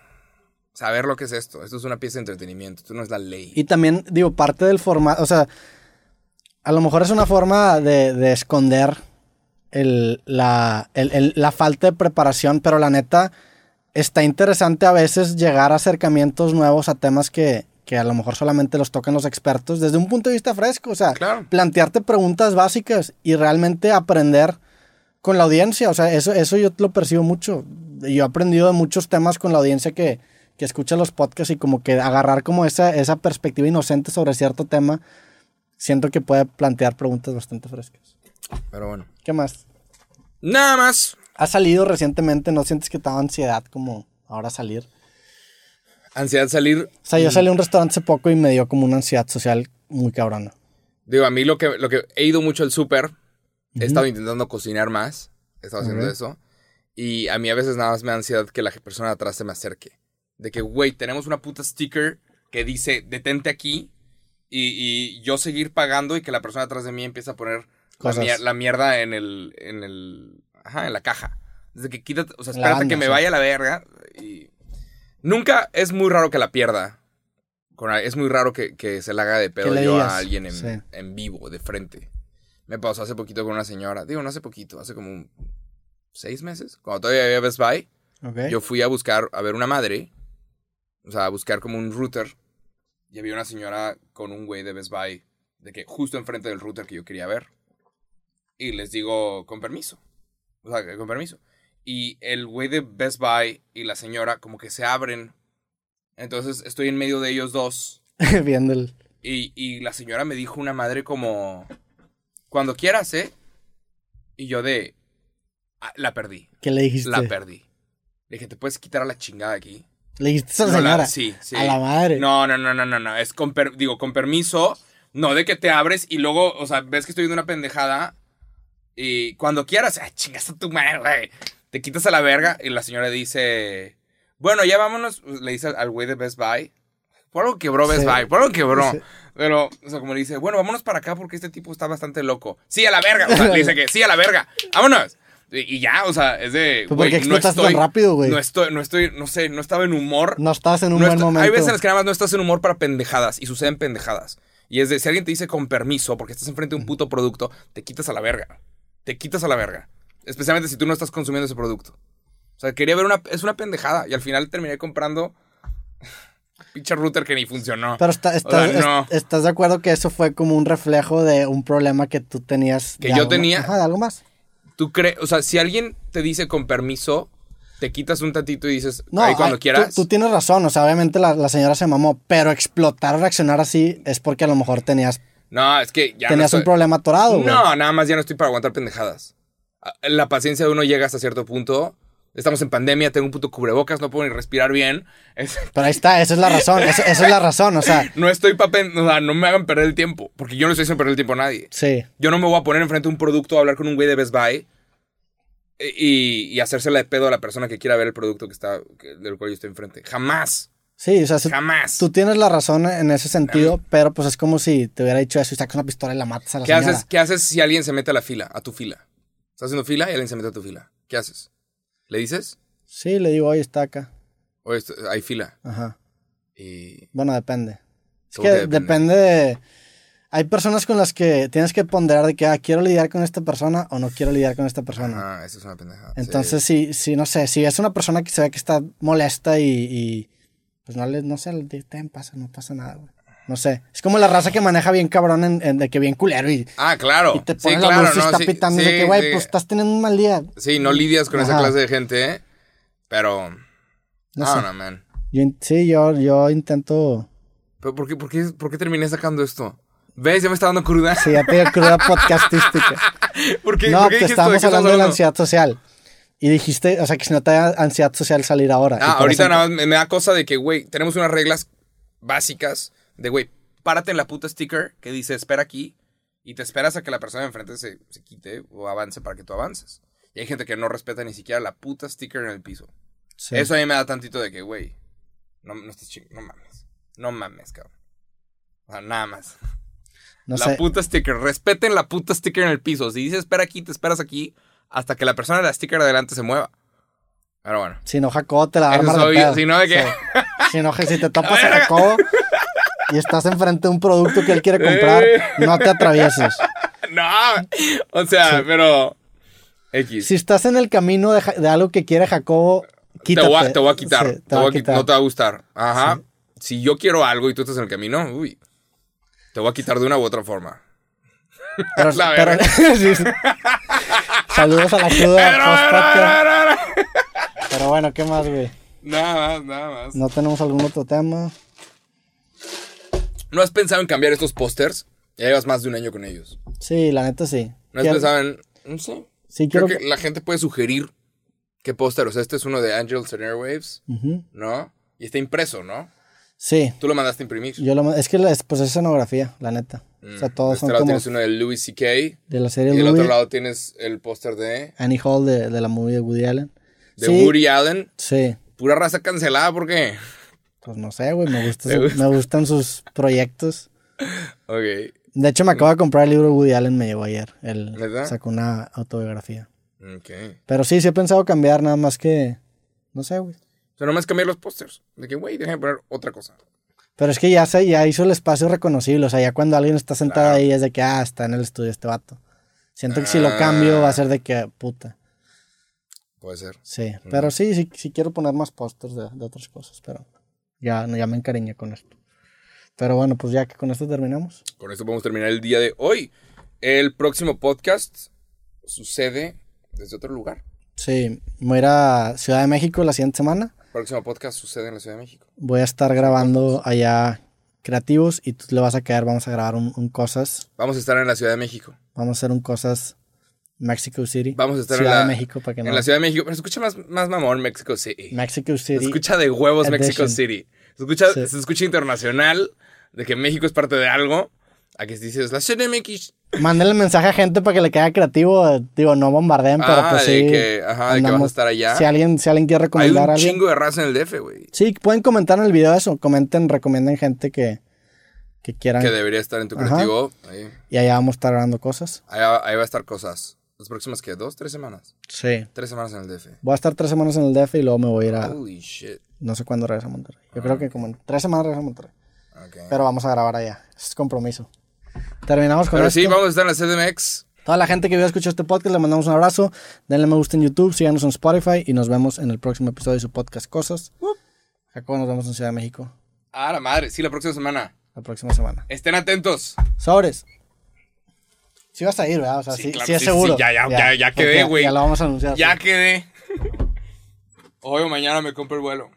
saber lo que es esto. Esto es una pieza de entretenimiento, esto no es la ley. Y también, digo, parte del formato, o sea, a lo mejor es una forma de, de esconder el- la, el- el- la falta de preparación, pero la neta, está interesante a veces llegar a acercamientos nuevos a temas que, que a lo mejor solamente los tocan los expertos desde un punto de vista fresco, o sea, Claro. plantearte preguntas básicas y realmente aprender con la audiencia, o sea, eso, eso yo lo percibo mucho. Yo he aprendido de muchos temas con la audiencia que, que escucha los podcasts y como que agarrar como esa, esa perspectiva inocente sobre cierto tema, siento que puede plantear preguntas bastante frescas. Pero bueno. ¿Qué más? Nada más. ¿Has salido recientemente? ¿No sientes que te da ansiedad como ahora salir? Ansiedad salir. O sea, yo salí a un restaurante hace poco y me dio como una ansiedad social muy cabrona. Digo, a mí lo que, lo que he ido mucho al súper, he estado intentando cocinar más, he estado haciendo eso, y a mí a veces nada más me da ansiedad que la persona de atrás se me acerque. De que, güey, tenemos una puta sticker que dice, detente aquí, y, y yo seguir pagando y que la persona atrás de mí empieza a poner Cosas. la mierda en el, en el, ajá, en la caja. Desde que quítate, o sea, espérate banda, que me sí. vaya a la verga, y nunca, es muy raro que la pierda. Es muy raro que, que se la haga de pedo yo a alguien en, sí. en vivo, de frente. Me pasó hace poquito con una señora. Digo, no hace poquito, hace como un- seis meses. Cuando todavía había Best Buy, ¿Ok? yo fui a buscar, a ver una madre. O sea, a buscar como un router. Y había una señora con un güey de Best Buy. De que justo enfrente del router que yo quería ver. Y les digo, con permiso. O sea, con permiso. Y el güey de Best Buy y la señora como que se abren. Entonces estoy en medio de ellos dos. *laughs* Viendo el... Y, y la señora me dijo una madre como, cuando quieras, ¿eh? Y yo de, "Ah, la perdí, ¿Qué le dijiste? la perdí. Le dije, ¿te puedes quitar a la chingada aquí? Le dijiste a esa No, la- señora. sí, sí. A la madre. No, no, no, no, no, no. Es con, per- digo, con permiso, no de que te abres y luego, o sea, ves que estoy viendo una pendejada y cuando quieras, ay, chingas a tu madre, güey. Te quitas a la verga y la señora dice, bueno, ya vámonos, le dice al- güey de Best Buy. Por algo quebró Best Sí. Buy, por algo quebró. Sí. Pero, o sea, como le dice, bueno, vámonos para acá porque este tipo está bastante loco. Sí, a la verga. O sea, le dice que sí, a la verga. Vámonos. Y, y ya, o sea, es de. Pues, ¿por güey, qué explotaste tan rápido, güey? No estoy, no estoy, no sé, no estaba en humor. No estás en un No buen momento. Hay veces en las que nada más no estás en humor para pendejadas y suceden pendejadas. Y es de, si alguien te dice con permiso porque estás enfrente de un puto producto, te quitas a la verga. Te quitas a la verga. Especialmente si tú no estás consumiendo ese producto. O sea, quería ver una, es una pendejada y al final terminé comprando *laughs* pinche router que ni funcionó. Pero está- O sea, no. est- ¿estás de acuerdo que eso fue como un reflejo de un problema que tú tenías? Que yo algo- tenía. Ajá, de algo más. Tú crees, o sea, si alguien te dice con permiso, te quitas un tantito y dices, No, ahí cuando ay, quieras. Tú, tú tienes razón, o sea, obviamente la, la señora se mamó, pero explotar reaccionar así es porque a lo mejor tenías, No, es que ya tenías no un problema atorado, güey. No, nada más ya no estoy para aguantar pendejadas. Ah, La paciencia de uno llega hasta cierto punto. Estamos en pandemia, tengo un puto cubrebocas, no puedo ni respirar bien. Es- Pero ahí está, esa es la razón, esa, esa es la razón, o sea, *laughs* no estoy para... O sea, no me hagan perder el tiempo. Porque yo no estoy haciendo perder el tiempo a nadie. sí. Yo no me voy a poner enfrente de un producto a hablar con un güey de Best Buy e, y, y hacérsela de pedo a la persona que quiera ver el producto que está, que- del cual yo estoy enfrente. Jamás. Sí, o sea, si- Jamás. tú tienes la razón en ese sentido, pero pues es como si te hubiera dicho eso y sacas una pistola y la matas a la ¿Qué señora. haces, ¿Qué haces si alguien se mete a la fila, a tu fila? Estás haciendo fila y alguien se mete a tu fila. ¿Qué haces? ¿Le dices? Sí, le digo, oye, está acá. Oye, esto- hay fila. Ajá. Y... Bueno, depende. Es ¿Cómo que que depende? depende de... Hay personas con las que tienes que ponderar de que, ah, quiero lidiar con esta persona o no quiero lidiar con esta persona. Ah, eso es una pendejada. Entonces, sí, sí, no sé, si es una persona que se ve que está molesta y, y, pues no le, no sé, ten, pasa, no pasa nada, güey. No sé, es como la raza que maneja bien cabrón, en, en- de que bien culero y, Ah, claro. y te sí, pone la claro, luz y no, está sí, pitando de sí, que, güey, sí. pues estás teniendo un mal día. Sí, no lidias con esa clase de gente, ¿eh? Pero... No sé. no, man. Yo sí, yo, yo intento... ¿Pero por qué, por, qué, ¿Por qué terminé sacando esto? ¿Ves? Ya me está dando cruda. Sí, ya te digo cruda *laughs* podcastística. ¿Por qué, No, por qué te? ¿De qué hablando de la ansiedad social. Y dijiste, o sea, que si no te da ansiedad social salir ahora. Ah, ahorita nada más me, da cosa de que, güey, tenemos unas reglas básicas de, güey, párate en la puta sticker que dice espera aquí y te esperas a que la persona de enfrente se, se quite o avance para que tú avances. Y hay gente que no respeta ni siquiera la puta sticker en el piso. Sí. Eso a mí me da tantito de que, güey, no, no estés no mames. No mames, cabrón. O sea, nada más. no la sé. puta sticker. Respeten la puta sticker en el piso. Si dice espera aquí, te esperas aquí hasta que la persona de la sticker de adelante se mueva. Pero bueno. Si no, Jacobo te la va a armar de pedo. si no, ¿de qué? Sí. Si no, si te *laughs* topas a Jacobo y estás enfrente de un producto que él quiere comprar, *laughs* no te atravieses. *laughs* No, o sea, pero X. Si estás en el camino de, de algo que quiere Jacobo, te, quítate. voy a, te voy a quitar. Sí, te, voy a quitar. No te va a gustar. Ajá. Si yo quiero algo y tú estás en el camino, uy, te voy a quitar de una u otra forma. Pero, La pero-. Saludos a la *laughs* cruda Pero, bueno, ¿qué más, güey? Nada más, nada más. ¿No tenemos algún otro tema? ¿No has pensado en cambiar estos pósters? Ya llevas más de un año con ellos. Sí, la neta sí. ¿No has pensado en.? No sé. Sí, Creo quiero que la gente puede sugerir qué póster. O sea, este es uno de Angels and Airwaves. ¿no? Y está impreso, ¿no? Sí, Tú lo mandaste a imprimir. yo lo, es que la- pues es escenografía, la neta. O sea, De todos este son lado como tienes uno de Louis C.K. de la Y serie del Louis, otro lado tienes el póster de, Annie Hall de, de la movie de Woody Allen. de sí, Woody Allen. Sí, Pura raza cancelada, ¿por qué? pues no sé, güey, me, gusta *laughs* ¿Te su- gusta? me gustan sus proyectos. Ok. De hecho, me acabo de comprar el libro de Woody Allen, me llegó ayer. Él ¿Verdad? sacó una autobiografía. Ok. Pero sí, sí he pensado cambiar, nada más que, no sé, güey. O sea, nomás cambiar los pósters. De que, güey, déjame poner otra cosa. Pero es que ya se, ya hizo el espacio reconocible. O sea, ya cuando alguien está sentado Claro. ahí es de que, ah, está en el estudio este vato. Siento que si lo cambio va a ser de que, puta. Puede ser. Sí, pero sí, sí, sí quiero poner más pósters de, de otras cosas, pero ya, ya me encariñé con esto. Pero bueno, pues ya que con esto terminamos. Con esto podemos terminar el día de hoy. El próximo podcast sucede desde otro lugar. Sí, voy a ir a Ciudad de México la siguiente semana. Próximo podcast sucede en la Ciudad de México. Voy a estar grabando allá creativos y tú le vas a caer, vamos a grabar un, un cosas. Vamos a estar en la Ciudad de México. Vamos a hacer un cosas Mexico City. Vamos a estar Ciudad en la, de México para que no. en la Ciudad de México. Pero se escucha más, más mamón Mexico City. Mexico Se City. escucha de huevos Mexico Edition. City. Se escucha, Sí. se escucha internacional, de que México es parte de algo. A que dices, la. Mándenle el mensaje a gente para que le caiga creativo. Digo, no bombardeen, pero Ah, pues de sí. que, ajá, de que vas a estar allá. Si alguien, si alguien quiere Hay recomendar un a alguien. chingo de raza en el DF, güey. Sí, pueden comentar en el video eso. Comenten, recomienden gente que, que quieran. Que debería estar en tu Ajá. creativo. Ahí, Y allá vamos a estar grabando cosas. ahí va, ahí va a estar cosas. Las próximas, ¿qué? ¿Dos? ¿Tres semanas? Sí. Tres semanas en el DF. Voy a estar tres semanas en el DF y luego me voy a ir a. Holy shit. No sé cuándo regresa a Monterrey. Yo creo que como en tres semanas regresa a Monterrey. Pero vamos a grabar allá. Es compromiso. Terminamos con Pero esto. sí, vamos a estar en la CDMX. Toda la gente que vio escuchó este podcast, le mandamos un abrazo. Denle me gusta en YouTube, síganos en Spotify y nos vemos en el próximo episodio de su podcast Cosas. Jacobo, nos vemos en Ciudad de México Ah, la madre. Sí, la próxima semana. la próxima semana. Estén atentos. Sobres. Sí vas a ir, ¿verdad? O sea, sí, claro sí es sí, seguro. sí, ya, ya, ya, ya quedé, güey. Ya lo vamos a anunciar. Ya sí. quedé. Hoy o mañana me compro el vuelo.